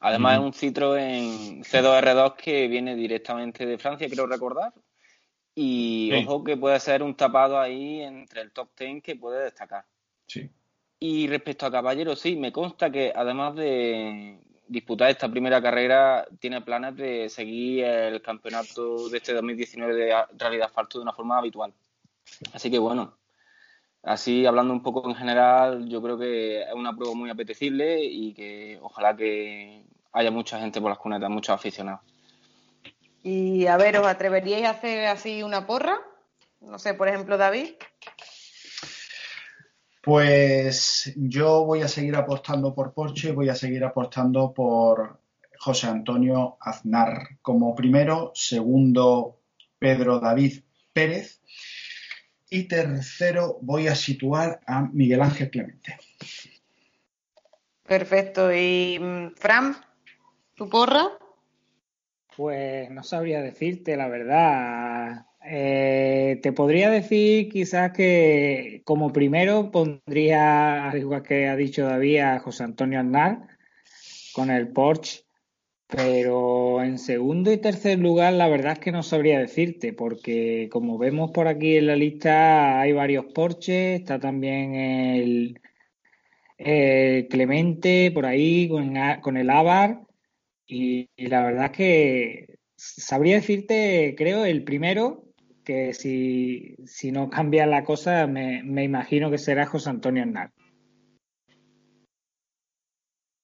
Además es un Citroën C2 R2 que viene directamente de Francia, creo recordar. Y ojo que puede ser un tapado ahí entre el top 10 que puede destacar. Sí. Y respecto a Caballero, sí, me consta que además de disputar esta primera carrera, tiene planes de seguir el campeonato de este 2019 de de asfalto de una forma habitual. Así que bueno, así hablando un poco en general, yo creo que es una prueba muy apetecible y que ojalá que haya mucha gente por las cunetas, muchos aficionados. Y a ver, ¿os atreveríais a hacer así una porra? No sé, por ejemplo, David. Pues yo voy a seguir apostando por Porsche, voy a seguir apostando por José Antonio Aznar como primero, segundo Pedro David Pérez y tercero voy a situar a Miguel Ángel Clemente. Perfecto. ¿Y mm, Fran, tu porra? Pues no sabría decirte la verdad. Eh, te podría decir quizás que como primero pondría, al igual que ha dicho David, a José Antonio Aznar con el Porsche, pero en segundo y tercer lugar la verdad es que no sabría decirte, porque como vemos por aquí en la lista hay varios Porsches, está también el, Clemente por ahí con, el Avar y, y la verdad es que sabría decirte, creo, el primero que si, si no cambia la cosa, me, me imagino que será José Antonio Aznar.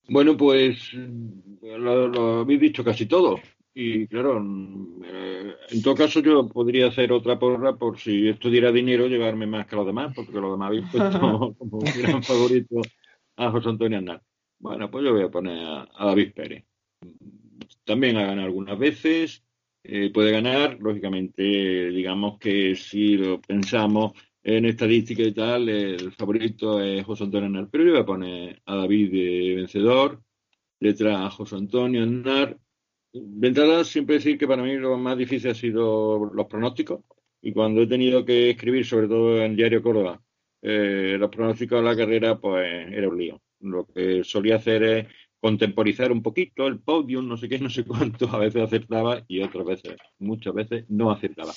Bueno, pues lo, habéis dicho casi todo. Y claro, eh, en todo caso yo podría hacer otra porra por si esto diera dinero, llevarme más que los demás, porque los demás habéis puesto como gran favorito a José Antonio Aznar. Bueno, pues yo voy a poner a David Pérez. También ha ganado algunas veces, eh, puede ganar. Lógicamente, digamos que si lo pensamos en estadística y tal, el favorito es José Antonio Aznar. Pero yo voy a poner a David de vencedor, detrás a José Antonio Aznar. De entrada, siempre decir que para mí lo más difícil ha sido los pronósticos. Y cuando he tenido que escribir, sobre todo en Diario Córdoba, eh, los pronósticos de la carrera, pues era un lío. Lo que solía hacer es contemporizar un poquito el podium, no sé qué, no sé cuánto, a veces acertaba y otras veces, muchas veces no acertaba.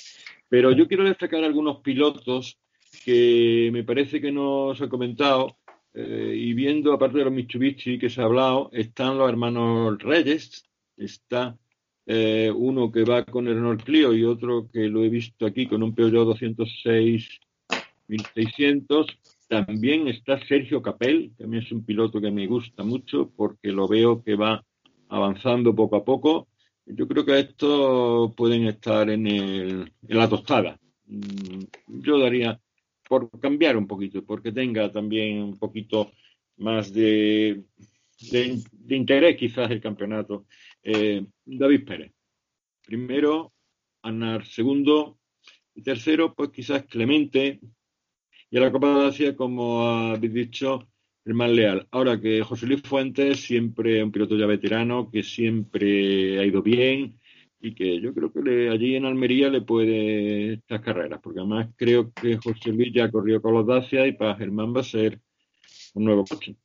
Pero yo quiero destacar algunos pilotos que me parece que no os he comentado, eh, y viendo, aparte de los Mitsubishi que se ha hablado, están los hermanos Reyes, está eh, uno que va con el Renault Clio y otro que lo he visto aquí con un Peugeot 206 1600 también está Sergio Capel, que a es un piloto que me gusta mucho porque lo veo que va avanzando poco a poco. yo creo que estos pueden estar en, el, en la tostada. Mm, yo daría por cambiar un poquito, porque tenga también un poquito más de, de, interés quizás el campeonato. Eh, David Pérez, primero, Anar segundo, y tercero, pues quizás Clemente, y a la Copa de Asia, como habéis dicho, el más leal. Ahora que José Luis Fuentes, siempre un piloto ya veterano, que siempre ha ido bien y que yo creo que allí en Almería le puede estas carreras, porque además creo que José Luis ya corrió con los Dacia y para Germán va a ser un nuevo coche.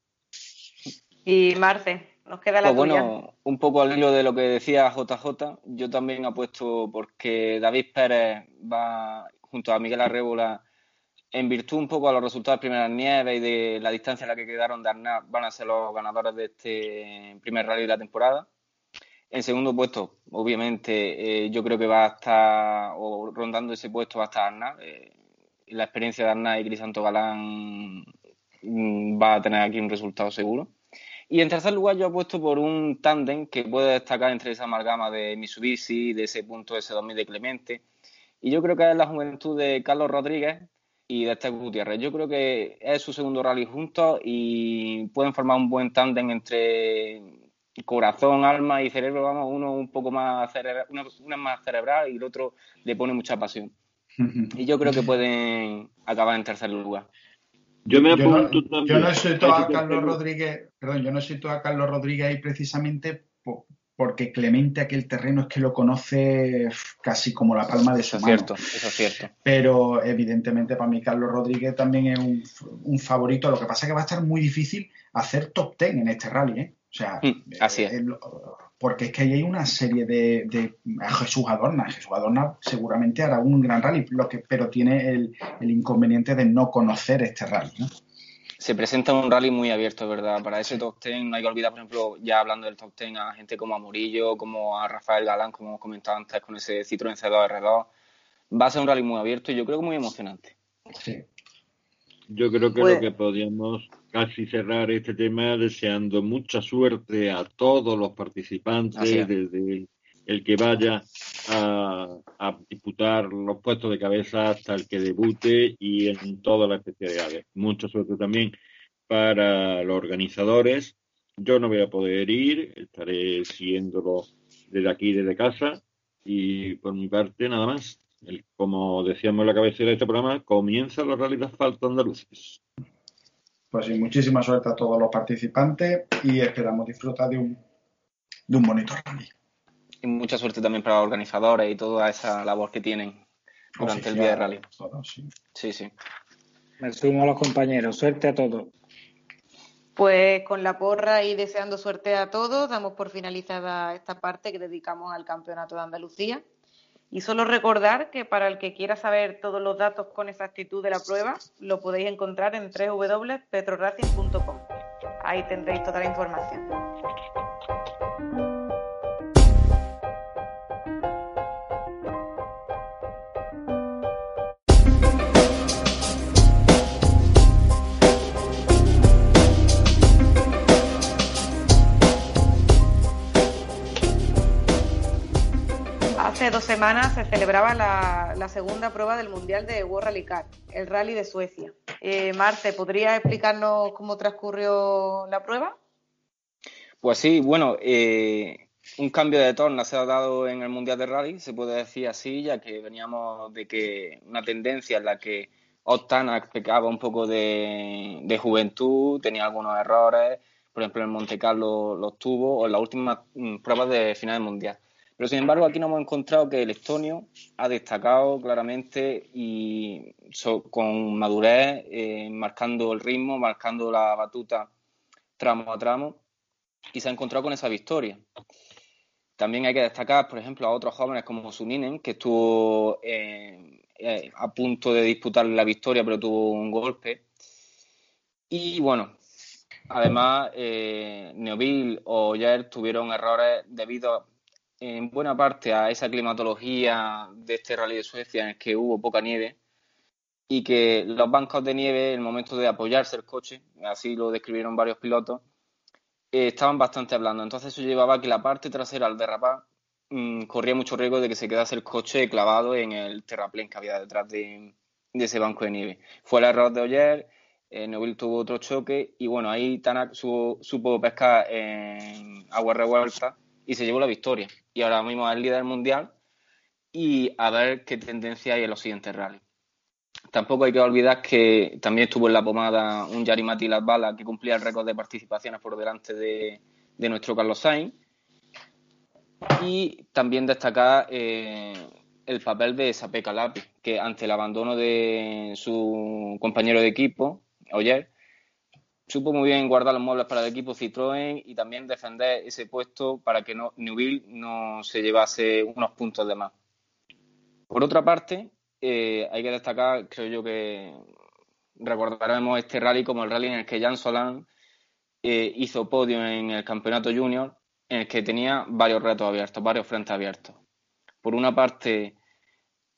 Y Marce, nos queda la pues Bueno, un poco al hilo de lo que decía JJ, yo también apuesto porque David Pérez va junto a Miguel Arrébola en virtud un poco a los resultados de primeras nieves y de la distancia en la que quedaron de Arnaz, van a ser los ganadores de este primer rally de la temporada. En segundo puesto, obviamente, eh, yo creo que va a estar, o rondando ese puesto va a estar Arnaz. Eh, la experiencia de Arnaz y Crisanto Galán mm, va a tener aquí un resultado seguro. Y en tercer lugar, yo apuesto por un tándem que puede destacar entre esa amalgama de Mitsubishi, de ese punto S2000 de Clemente. Y yo creo que es la juventud de Carlos Rodríguez, y de este Gutiérrez. Yo creo que es su segundo rally juntos y pueden formar un buen tándem entre corazón, alma y cerebro. Vamos, uno un poco más cerebral, uno, es más cerebral y el otro le pone mucha pasión. Y yo creo que pueden acabar en tercer lugar. Yo me apunto yo no, Yo no siento a Carlos Rodríguez, perdón, yo no siento a Carlos Rodríguez ahí precisamente porque Clemente aquel terreno es que lo conoce casi como la palma de su eso Es cierto, eso es cierto. Pero evidentemente para mí Carlos Rodríguez también es un, favorito. Lo que pasa es que va a estar muy difícil hacer top ten en este rally, ¿eh? O sea, mm, así es. porque es que ahí hay una serie de, Jesús Adorna. Jesús Adorna seguramente hará un gran rally, lo que, pero tiene el, el inconveniente de no conocer este rally, ¿no? se presenta un rally muy abierto, ¿verdad? Para ese top ten no hay que olvidar, por ejemplo, ya hablando del top ten, a gente como a Murillo, como a Rafael Galán, como hemos comentado antes con ese Citroën C2 R2. Va a ser un rally muy abierto y yo creo que muy emocionante. Sí. Yo creo que lo pues que podríamos casi cerrar este tema deseando mucha suerte a todos los participantes, desde el que vaya a, a, disputar los puestos de cabeza hasta el que debute y en todas las especialidades. Mucha suerte también para los organizadores. Yo no voy a poder ir, estaré siguiéndolo desde aquí, desde casa. Y por mi parte, nada más. El, como decíamos en la cabecera de este programa, comienza la realidad de asfalto andaluces. Pues sí, muchísima suerte a todos los participantes y esperamos disfrutar de un, de un bonito rally y mucha suerte también para los organizadores y toda esa labor que tienen durante el día de rally. sí. sí, Me sumo a los compañeros. Suerte a todos. Pues con la porra y deseando suerte a todos, damos por finalizada esta parte que dedicamos al Campeonato de Andalucía. Y solo recordar que para el que quiera saber todos los datos con exactitud de la prueba, lo podéis encontrar en www.petroracing.com. Ahí tendréis toda la información. Hace dos semanas se celebraba la, segunda prueba del Mundial de World Rally Car, el Rally de Suecia. Eh, Marte, ¿podría explicarnos cómo transcurrió la prueba? Pues sí, bueno, eh, un cambio de torna se ha dado en el Mundial de Rally, se puede decir así, ya que veníamos de que una tendencia en la que Octana pecaba un poco de, juventud, tenía algunos errores, por ejemplo en Monte Carlo los tuvo, o en las últimas mm, pruebas de final del Mundial. Pero sin embargo, aquí nos hemos encontrado que el estonio ha destacado claramente y con madurez, eh, marcando el ritmo, marcando la batuta tramo a tramo, y se ha encontrado con esa victoria. También hay que destacar, por ejemplo, a otros jóvenes como Suninen, que estuvo eh, eh, a punto de disputar la victoria, pero tuvo un golpe. Y bueno, además, Neoville o Yer tuvieron errores debido a en buena parte a esa climatología de este rally de Suecia en el que hubo poca nieve y que los bancos de nieve, en el momento de apoyarse el coche, así lo describieron varios pilotos, eh, estaban bastante hablando. Entonces eso llevaba a que la parte trasera al derrapar mm, corría mucho riesgo de que se quedase el coche clavado en el terraplén que había detrás de, ese banco de nieve. Fue el error de Oyer, eh, Neville tuvo otro choque y bueno, ahí Tanak supo pescar en agua revuelta y se llevó la victoria. Y ahora mismo es el líder mundial y a ver qué tendencia hay en los siguientes rallies. Tampoco hay que olvidar que también estuvo en la pomada un Yarimati Latvala que cumplía el récord de participaciones por delante de, nuestro Carlos Sainz. Y también destacar eh, el papel de Sape Calapi, que ante el abandono de su compañero de equipo, Oyer, supo muy bien guardar los muebles para el equipo Citroën y también defender ese puesto para que no, Newville no se llevase unos puntos de más. Por otra parte, eh, hay que destacar, creo yo que recordaremos este rally como el rally en el que Jan Solán eh, hizo podio en el campeonato junior, en el que tenía varios retos abiertos, varios frentes abiertos. Por una parte,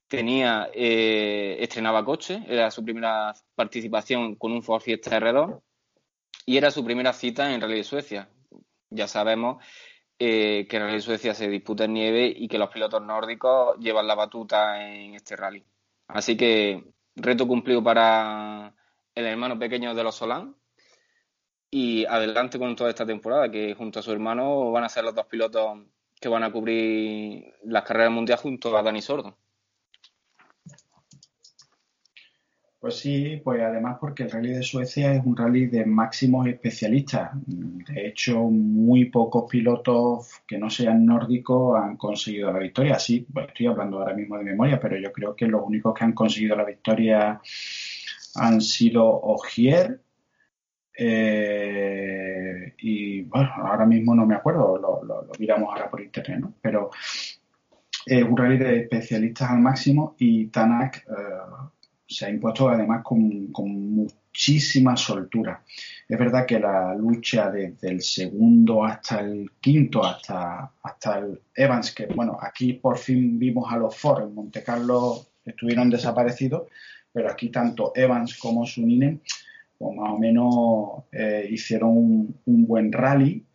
tenía eh, estrenaba coche, era su primera participación con un Ford Fiesta R2 y era su primera cita en Rally de Suecia. Ya sabemos eh, que el Rally de Suecia se disputa en nieve y que los pilotos nórdicos llevan la batuta en este rally. Así que reto cumplido para el hermano pequeño de los Solán y adelante con toda esta temporada, que junto a su hermano van a ser los dos pilotos que van a cubrir las carreras mundiales junto a Dani Sordo. Pues sí, pues además porque el rally de Suecia es un rally de máximos especialistas. De hecho, muy pocos pilotos que no sean nórdicos han conseguido la victoria. Sí, pues estoy hablando ahora mismo de memoria, pero yo creo que los únicos que han conseguido la victoria han sido Ogier eh, y bueno, ahora mismo no me acuerdo, lo, miramos ahora por internet, ¿no? Pero es un rally de especialistas al máximo y Tanak eh, se ha impuesto además con, muchísima soltura. Es verdad que la lucha desde el segundo hasta el quinto, hasta, hasta el Evans, que bueno, aquí por fin vimos a los Ford en Monte Carlo estuvieron desaparecidos, pero aquí tanto Evans como Suninen, pues más o menos eh, hicieron un, buen rally.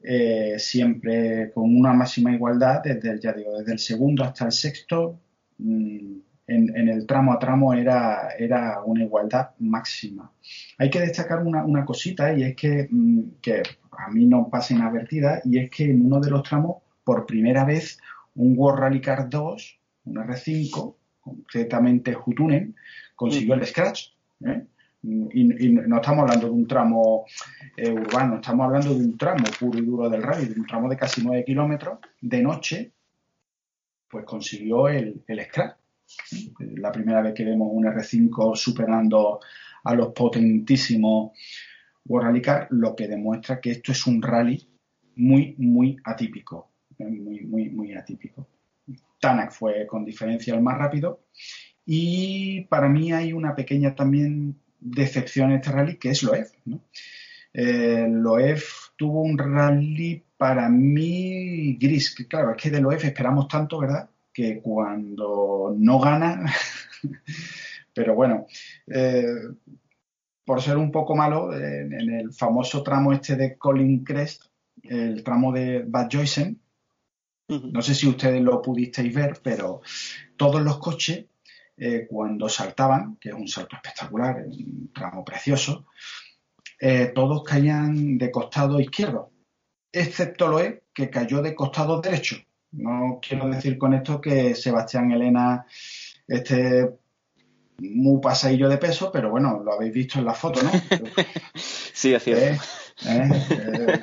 Eh, siempre con una máxima igualdad desde ya digo desde el segundo hasta el sexto mm, en, el tramo a tramo era, era una igualdad máxima. Hay que destacar una, cosita y es que, mm, que, a mí no pasa inadvertida y es que en uno de los tramos, por primera vez, un World Rally Car 2, un R5, concretamente Hutunen, consiguió el scratch. ¿eh? Y, no estamos hablando de un tramo eh, urbano, estamos hablando de un tramo puro y duro del rally, de un tramo de casi 9 kilómetros de noche, pues consiguió el, el scratch la primera vez que vemos un R5 superando a los potentísimos Rally Car, lo que demuestra que esto es un rally muy, muy atípico. Muy, muy, muy atípico. Tanak fue con diferencia el más rápido. Y para mí hay una pequeña también decepción en este rally, que es Loef. ¿no? Eh, Loef tuvo un rally para mí gris. Claro, es que de Loef esperamos tanto, ¿verdad? Que cuando no gana, pero bueno, eh, por ser un poco malo, en, el famoso tramo este de Colin Crest, el tramo de Bad Joysen, no sé si ustedes lo pudisteis ver, pero todos los coches, eh, cuando saltaban, que es un salto espectacular, un tramo precioso, eh, todos caían de costado izquierdo, excepto Loe, que cayó de costado derecho. No quiero decir con esto que Sebastián Elena esté muy pasadillo de peso, pero bueno, lo habéis visto en la foto, ¿no? sí, así es. ¿Eh? ¿Eh?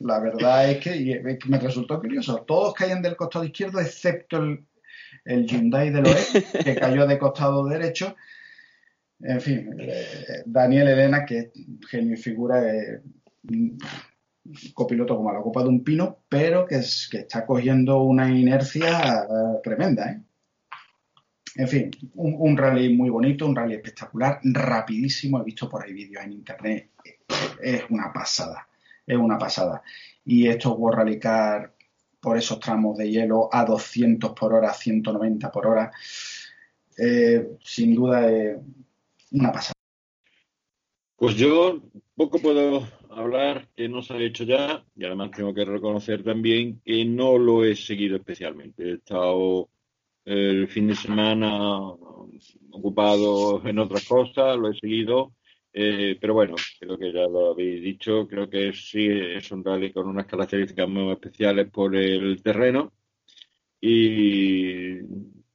la verdad es que, me resultó curioso. Todos caían del costado izquierdo, excepto el, el Hyundai del Oeste, que cayó de costado derecho. En fin, eh, Daniel Elena, que es genio y figura, copiloto como la copa de un pino, pero que, es, que está cogiendo una inercia eh, tremenda. ¿eh? En fin, un, rally muy bonito, un rally espectacular, rapidísimo. He visto por ahí vídeos en internet. Es una pasada, es una pasada. Y estos World Rally Car por esos tramos de hielo a 200 por hora, 190 por hora, eh, sin duda es una pasada. Pues yo poco puedo hablar que no se ha hecho ya y además tengo que reconocer también que no lo he seguido especialmente. He estado el fin de semana ocupado en otras cosas, lo he seguido, eh, pero bueno, creo que ya lo habéis dicho, creo que sí es un rally con unas características muy especiales por el terreno y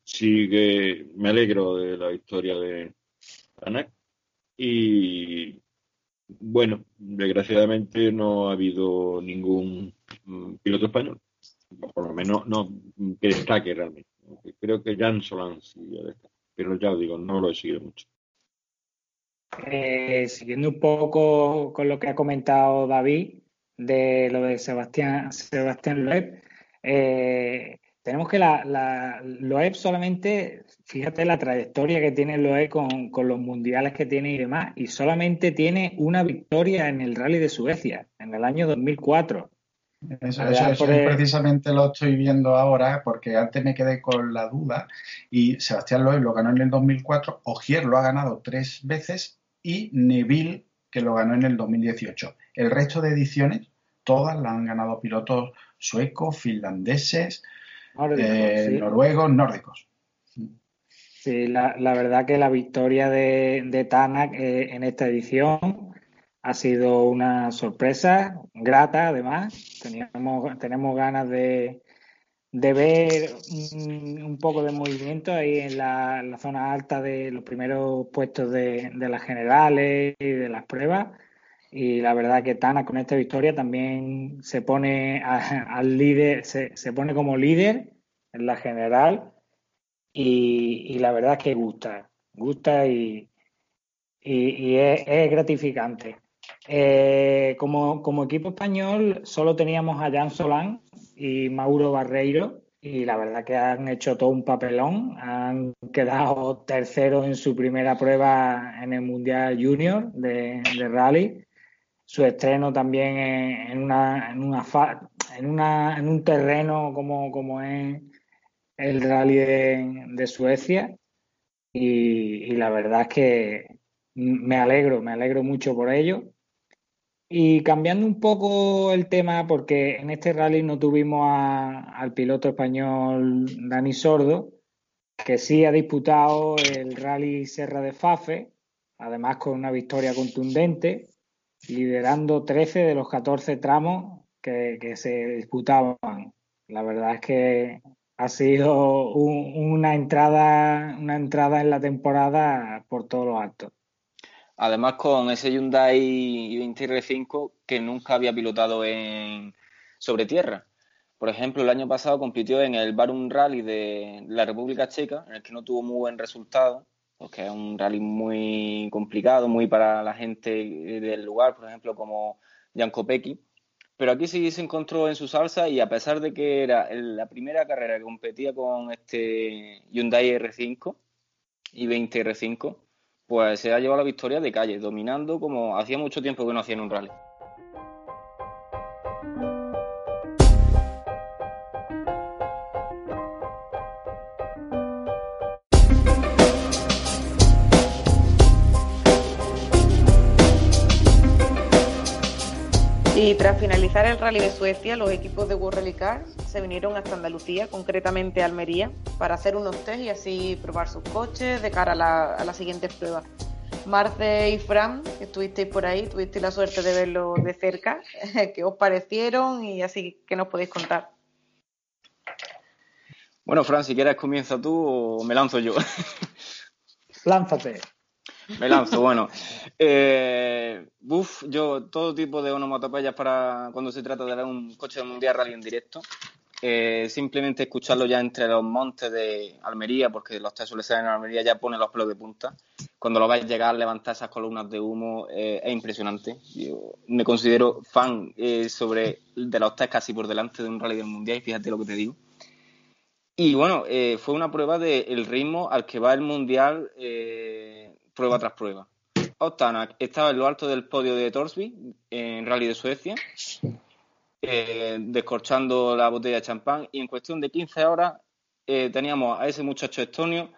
sigue, me alegro de la victoria de Anak y bueno, desgraciadamente no ha habido ningún mm, piloto español, por lo menos no que destaque realmente. Creo que Jan Solán sí pero ya os digo, no lo he seguido mucho. Eh, siguiendo un poco con lo que ha comentado David de lo de Sebastián, Sebastián Loeb, eh, tenemos que la, la, Loeb solamente, fíjate la trayectoria que tiene Loeb con, con, los mundiales que tiene y demás, y solamente tiene una victoria en el Rally de Suecia, en el año 2004. Eso, eso, precisamente lo estoy viendo ahora porque antes me quedé con la duda y Sebastián Loeb lo ganó en el 2004, Ogier lo ha ganado tres veces y Neville que lo ganó en el 2018. El resto de ediciones, todas las han ganado pilotos suecos, finlandeses, eh, noruegos, nórdicos. Sí, la, verdad que la victoria de, de eh, en esta edición ha sido una sorpresa, grata además. Teníamos, tenemos ganas de, de ver un, poco de movimiento ahí en la, zona alta de los primeros puestos de, las generales y de las pruebas. Y la verdad que Tana con esta victoria también se pone al líder, se, se, pone como líder en la general y, la verdad es que gusta, gusta y, y, es gratificante. Eh, como, como, equipo español solo teníamos a Jan Solán y Mauro Barreiro y la verdad que han hecho todo un papelón. Han quedado terceros en su primera prueba en el Mundial Junior de, rally. Su estreno también en, una, en, una, en, una, en un terreno como, como es el rally de, Suecia. Y, la verdad es que me alegro, me alegro mucho por ello y cambiando un poco el tema, porque en este rally no tuvimos al piloto español Dani Sordo, que sí ha disputado el rally Serra de Fafe, además con una victoria contundente, liderando 13 de los 14 tramos que, se disputaban. La verdad es que ha sido una entrada, una entrada en la temporada por todos los actos. Además, con ese Hyundai i20 R5 que nunca había pilotado en, sobre tierra. Por ejemplo, el año pasado compitió en el Barum Rally de la República Checa, en el que no tuvo muy buen resultado, porque es un rally muy complicado, muy para la gente del lugar, por ejemplo, como Jan Kopecky. Pero aquí sí se encontró en su salsa y a pesar de que era la primera carrera que competía con este Hyundai R5 y 20 R5, pues se ha llevado la victoria de calle, dominando como hacía mucho tiempo que no hacía en un rally. Y tras finalizar el rally de Suecia, los equipos de World Rally Cars se vinieron hasta Andalucía, concretamente a Almería, para hacer unos test y así probar sus coches de cara a, las siguientes pruebas. Marce y Fran, que estuvisteis por ahí, tuvisteis la suerte de verlo de cerca, ¿qué os parecieron y así que nos podéis contar? Bueno, Fran, si quieres comienza tú o me lanzo yo. Lánzate. Me lanzo, bueno. Eh, yo todo tipo de onomatopeyas para cuando se trata de ver un coche de mundial rally en directo. Eh, simplemente escucharlo ya entre los montes de Almería, porque los test suelen en Almería, ya pone los pelos de punta. Cuando lo vais a llegar, levantar esas columnas de humo, eh, es impresionante. Yo me considero fan eh, sobre de los test casi por delante de un rally del mundial, y fíjate lo que te digo. Y bueno, fue una prueba del ritmo al que va el mundial prueba tras prueba. Otanak estaba en lo alto del podio de Torsby en Rally de Suecia, eh, descorchando la botella de champán y en cuestión de 15 horas eh, teníamos a ese muchacho estonio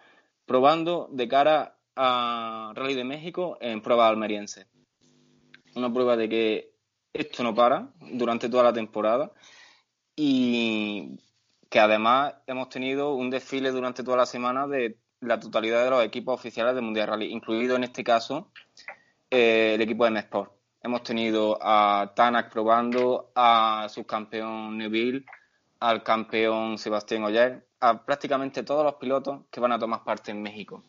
probando de cara a Rally de México en prueba almeriense. una prueba de que esto no para durante toda la temporada y que además hemos tenido un desfile durante toda la semana de la totalidad de los equipos oficiales del Mundial Rally, incluido en este caso eh, el equipo de M-Sport. Hemos tenido a Tanak probando, a subcampeón Neville, al campeón Sebastián Oyer, a prácticamente todos los pilotos que van a tomar parte en México.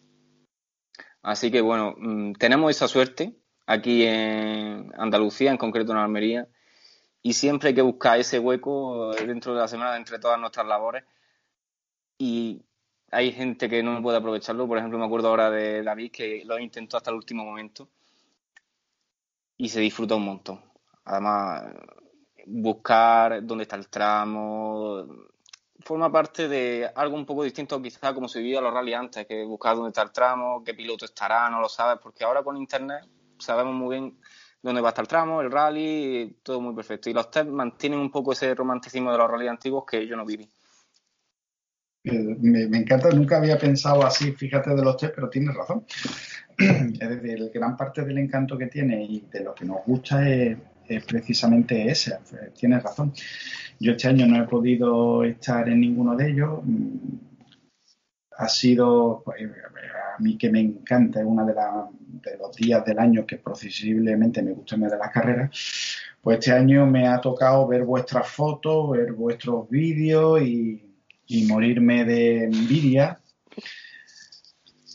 Así que bueno, mm, tenemos esa suerte aquí en Andalucía, en concreto en Almería, y siempre hay que buscar ese hueco dentro de la semana entre todas nuestras labores. Y hay gente que no puede aprovecharlo. Por ejemplo, me acuerdo ahora de David que lo intentó hasta el último momento y se disfruta un montón. Además, buscar dónde está el tramo forma parte de algo un poco distinto quizá como se vivía los rally antes, que buscar dónde está el tramo, qué piloto estará, no lo sabes, porque ahora con internet sabemos muy bien dónde va a estar el tramo, el rally, todo muy perfecto. Y los test mantienen un poco ese romanticismo de los rally antiguos que yo no viví. Eh, me, encanta, nunca había pensado así, fíjate de los test, pero tienes razón. es decir, gran parte del encanto que tiene y de lo que nos gusta es, precisamente ese. Tienes razón. Yo este año no he podido estar en ninguno de ellos. Ha sido, pues, a mí que me encanta, es uno de, de, los días del año que posiblemente me gusta más de las carreras. Pues este año me ha tocado ver vuestras fotos, ver vuestros vídeos y y morirme de envidia.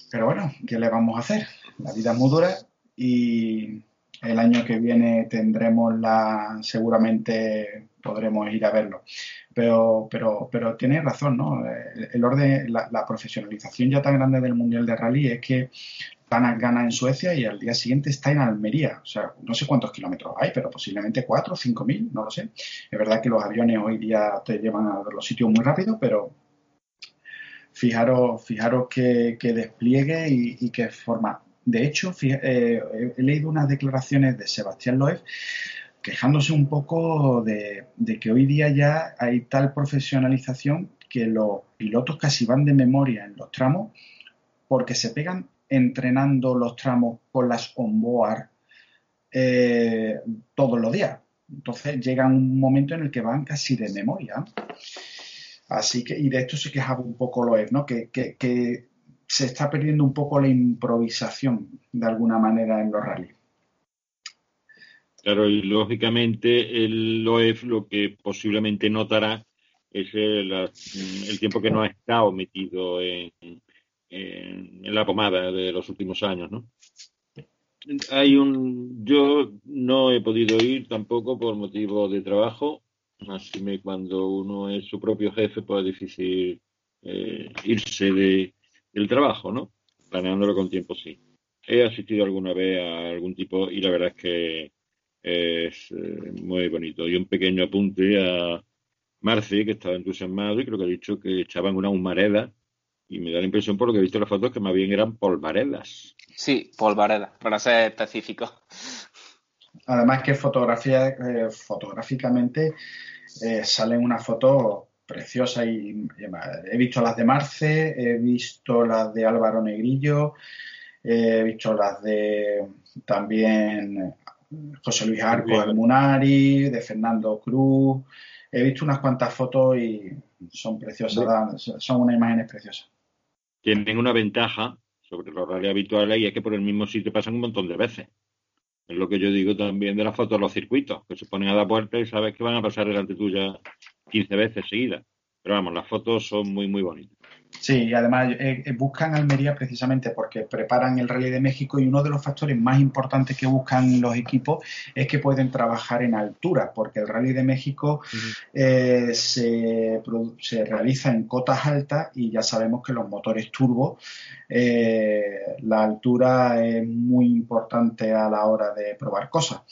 Pero bueno, ¿qué le vamos a hacer? La vida es muy dura y el año que viene tendremos la, seguramente podremos ir a verlo. Pero, pero, pero tienes razón, ¿no? El, orden, la, la, profesionalización ya tan grande del Mundial de Rally es que gana, gana en Suecia y al día siguiente está en Almería. O sea, no sé cuántos kilómetros hay, pero posiblemente cuatro o cinco mil, no lo sé. Es verdad que los aviones hoy día te llevan a los sitios muy rápido, pero fijaros, fijaros que, despliegue y, que forma. De hecho, eh, he leído unas declaraciones de Sebastián Loeb quejándose un poco de, que hoy día ya hay tal profesionalización que los pilotos casi van de memoria en los tramos porque se pegan entrenando los tramos con las onboard eh, todos los días. Entonces llega un momento en el que van casi de memoria. Así que, y de esto se quejaba un poco Loeb, ¿no? Que, que, se está perdiendo un poco la improvisación de alguna manera en los rallies. Claro, y lógicamente el Loeb lo que posiblemente notará es el, el tiempo que no ha estado metido en, en, la pomada de los últimos años, ¿no? Hay un, yo no he podido ir tampoco por motivo de trabajo, así que cuando uno es su propio jefe, pues es difícil eh, irse de, del trabajo, ¿no? Planeándolo con tiempo, sí. He asistido alguna vez a algún tipo y la verdad es que es eh, muy bonito. Y un pequeño apunte a Marce, que estaba entusiasmado y creo que ha dicho que echaban una humareda y me da la impresión por lo que he visto en las fotos que más bien eran polvaredas. Sí, polvaredas, para ser específico. Además que fotografía, eh, fotográficamente eh, salen unas fotos preciosas y, he visto las de Marce, he visto las de Álvaro Negrillo, he visto las de también José Luis Arco de Munari, de Fernando Cruz. He visto unas cuantas fotos y son preciosas, son unas imágenes preciosas tienen una ventaja sobre los rally habituales y es que por el mismo sitio pasan un montón de veces. Es lo que yo digo también de las fotos de los circuitos, que se ponen a la puerta y sabes que van a pasar delante tuya 15 veces seguidas. Pero vamos, las fotos son muy, muy bonitas. Sí, y además eh, eh, buscan Almería precisamente porque preparan el Rally de México y uno de los factores más importantes que buscan los equipos es que pueden trabajar en altura, porque el Rally de México eh, se, realiza en cotas altas y ya sabemos que los motores turbo, la altura es muy importante a la hora de probar cosas.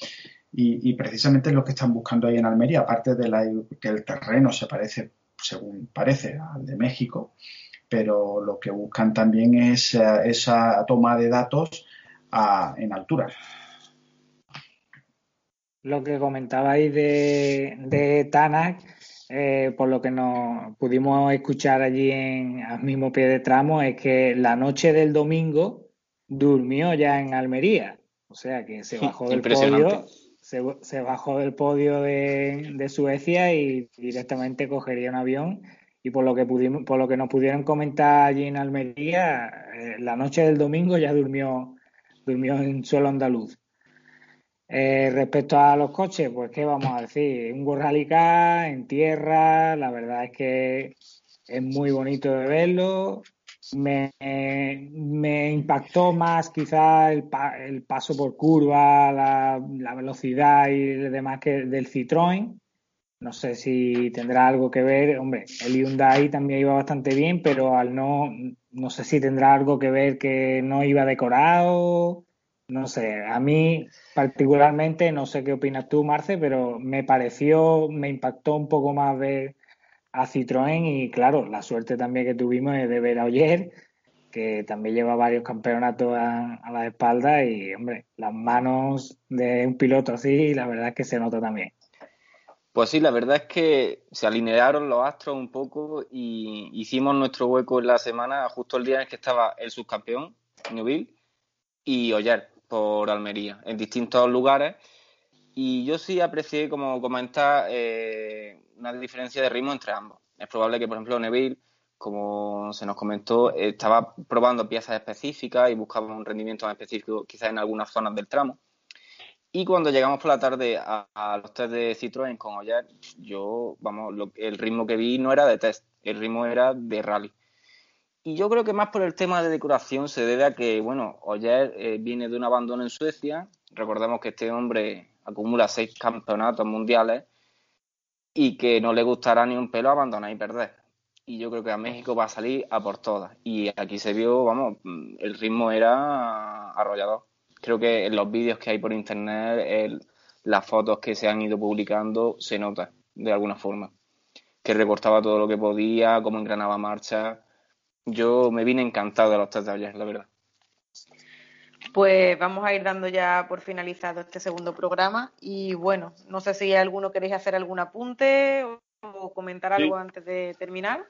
Y, precisamente es lo que están buscando ahí en Almería, aparte de que el terreno se parece, según parece, al de México, pero lo que buscan también es eh, esa toma de datos en altura. Lo que comentabais de, de Tanak, eh, por lo que nos pudimos escuchar allí en al mismo pie de tramo, es que la noche del domingo durmió ya en Almería. O sea que se bajó del podio, se, bajó del podio de, Suecia y directamente cogería un avión. Y por lo que pudimos, por lo que nos pudieron comentar allí en Almería, eh, la noche del domingo ya durmió, durmió en suelo andaluz. Eh, respecto a los coches, pues qué vamos a decir, un Rally en tierra, la verdad es que es muy bonito de verlo. Me, impactó más quizá el, el, paso por curva, la, la, velocidad y demás que del Citroën. No sé si tendrá algo que ver. Hombre, el Hyundai también iba bastante bien, pero al no, no sé si tendrá algo que ver que no iba decorado no sé, a mí particularmente, no sé qué opinas tú, Marce, pero me pareció, me impactó un poco más ver a Citroën y claro, la suerte también que tuvimos de ver a Oyer, que también lleva varios campeonatos a, la espalda y, hombre, las manos de un piloto así, la verdad es que se nota también. Pues sí, la verdad es que se alinearon los astros un poco y hicimos nuestro hueco en la semana justo el día en el que estaba el subcampeón, Newville, y Oyer por Almería, en distintos lugares. Y yo sí aprecié, como comenta, eh, una diferencia de ritmo entre ambos. Es probable que, por ejemplo, Neville, como se nos comentó, estaba probando piezas específicas y buscaba un rendimiento más específico quizás en algunas zonas del tramo. Y cuando llegamos por la tarde a, los test de Citroën con Oyer, yo, vamos, el ritmo que vi no era de test, el ritmo era de rally. Y yo creo que más por el tema de decoración se debe a que, bueno, Oyer eh, viene de un abandono en Suecia. Recordemos que este hombre acumula seis campeonatos mundiales y que no le gustará ni un pelo abandonar y perder. Y yo creo que a México va a salir a por todas. Y aquí se vio, vamos, el ritmo era arrollador. Creo que en los vídeos que hay por internet, las fotos que se han ido publicando, se nota de alguna forma. Que recortaba todo lo que podía, cómo engranaba marcha yo me vine encantado de los test de ayer, la verdad. Pues vamos a ir dando ya por finalizado este segundo programa y bueno, no sé si alguno queréis hacer algún apunte o comentar algo antes de terminar.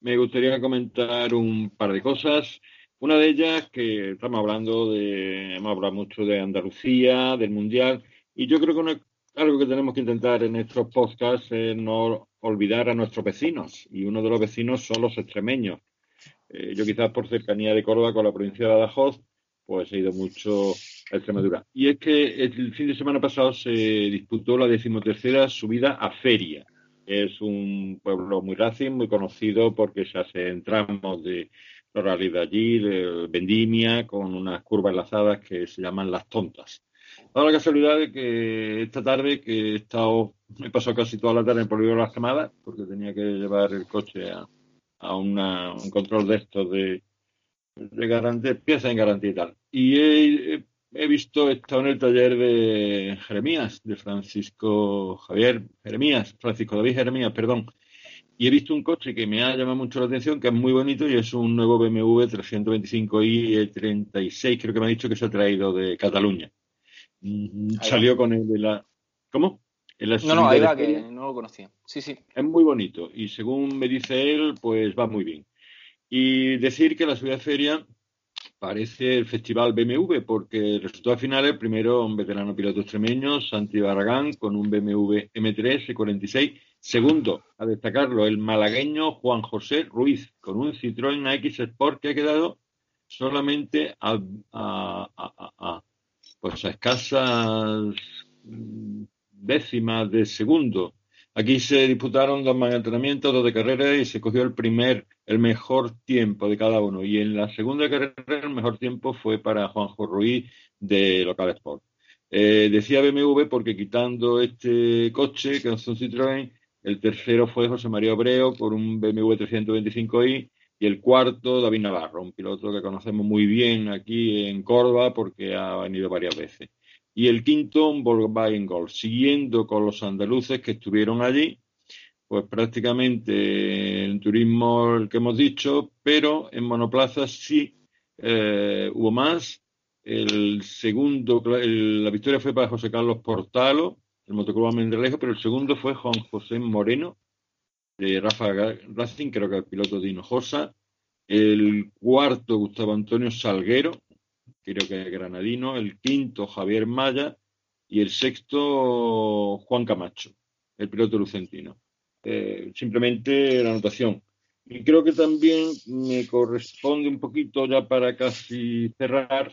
Me gustaría comentar un par de cosas. Una de ellas que estamos hablando de, hemos hablado mucho de Andalucía, del Mundial, y yo creo que algo que tenemos que intentar en estos podcasts es no olvidar a nuestros vecinos, y uno de los vecinos son los extremeños. Eh, yo quizás por cercanía de Córdoba con la provincia de Badajoz, pues he ido mucho a Extremadura. Y es que el fin de semana pasado se disputó la decimotercera subida a Feria. Es un pueblo muy racing, muy conocido porque se hacen tramos de los rally de allí, de Vendimia, con unas curvas enlazadas que se llaman las tontas. Ahora la casualidad de que esta tarde, que he estado, me pasó casi toda la tarde en Polígono Las Camadas, porque tenía que llevar el coche a, a un control de estos de, de en garantía y tal. Y he, he visto, he estado en el taller de Jeremías, de Francisco Javier Jeremías, Francisco David Jeremías, perdón. Y he visto un coche que me ha llamado mucho la atención, que es muy bonito y es un nuevo BMW 325i 36, creo que me ha dicho que se ha traído de Cataluña. Mm, salió con el de la... ¿Cómo? no, no, ahí va, que no lo conocía. Sí, sí. Es muy bonito y según me dice él, pues va muy bien. Y decir que la subida de feria parece el festival BMW, porque el resultado final es primero un veterano piloto extremeño, Santi Barragán, con un BMW M3 E46. Segundo, a destacarlo, el malagueño Juan José Ruiz, con un Citroën AX Sport que ha quedado solamente a, a, a, a pues a escasas décimas de segundo. Aquí se disputaron dos más entrenamientos, dos de carrera y se cogió el primer, el mejor tiempo de cada uno. Y en la segunda carrera el mejor tiempo fue para Juanjo Ruiz de Local Sport. Eh, decía BMW porque quitando este coche, que es un Citroën, el tercero fue José María Obreo por un BMW 325i y el cuarto David Navarro, un piloto que conocemos muy bien aquí en Córdoba porque ha venido varias veces y el quinto Volkswagen Golf. Siguiendo con los andaluces que estuvieron allí, pues prácticamente en turismo el que hemos dicho, pero en monoplazas sí eh, hubo más. El segundo, la victoria fue para José Carlos Portalo, el motoclub Mendelejo, pero el segundo fue Juan José Moreno, de Rafa Racing, creo que el piloto de Hinojosa. El cuarto, Gustavo Antonio Salguero, creo que es granadino, el quinto Javier Maya y el sexto Juan Camacho, el piloto lucentino. Eh, simplemente la anotación. Y creo que también me corresponde un poquito, ya para casi cerrar,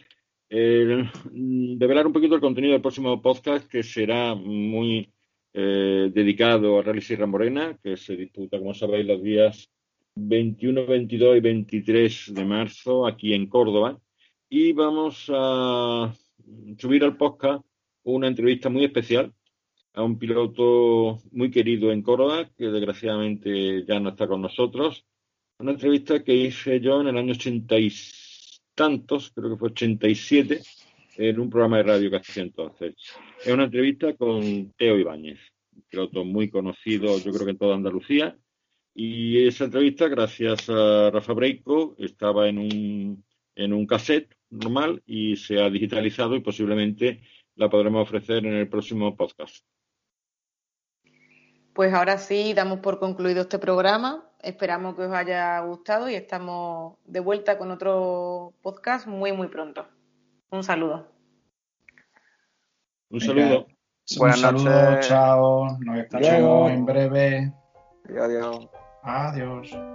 eh, develar un poquito el contenido del próximo podcast, que será muy eh, dedicado a Rally Sierra Morena, que se disputa, como sabéis, los días 21, 22 y 23 de marzo aquí en Córdoba. Y vamos a subir al podcast una entrevista muy especial a un piloto muy querido en Córdoba, que desgraciadamente ya no está con nosotros. Una entrevista que hice yo en el año ochenta y tantos, creo que fue 87, en un programa de radio que hacía entonces. Es una entrevista con Teo Ibáñez, un piloto muy conocido, yo creo que en toda Andalucía. Y esa entrevista, gracias a Rafa Breico, estaba en un, en un cassette normal y se ha digitalizado y posiblemente la podremos ofrecer en el próximo podcast. Pues ahora sí, damos por concluido este programa. Esperamos que os haya gustado y estamos de vuelta con otro podcast muy, muy pronto. Un saludo. Un saludo. Buenas noches. Chao. Nos escuchamos en breve. Adiós. Adiós.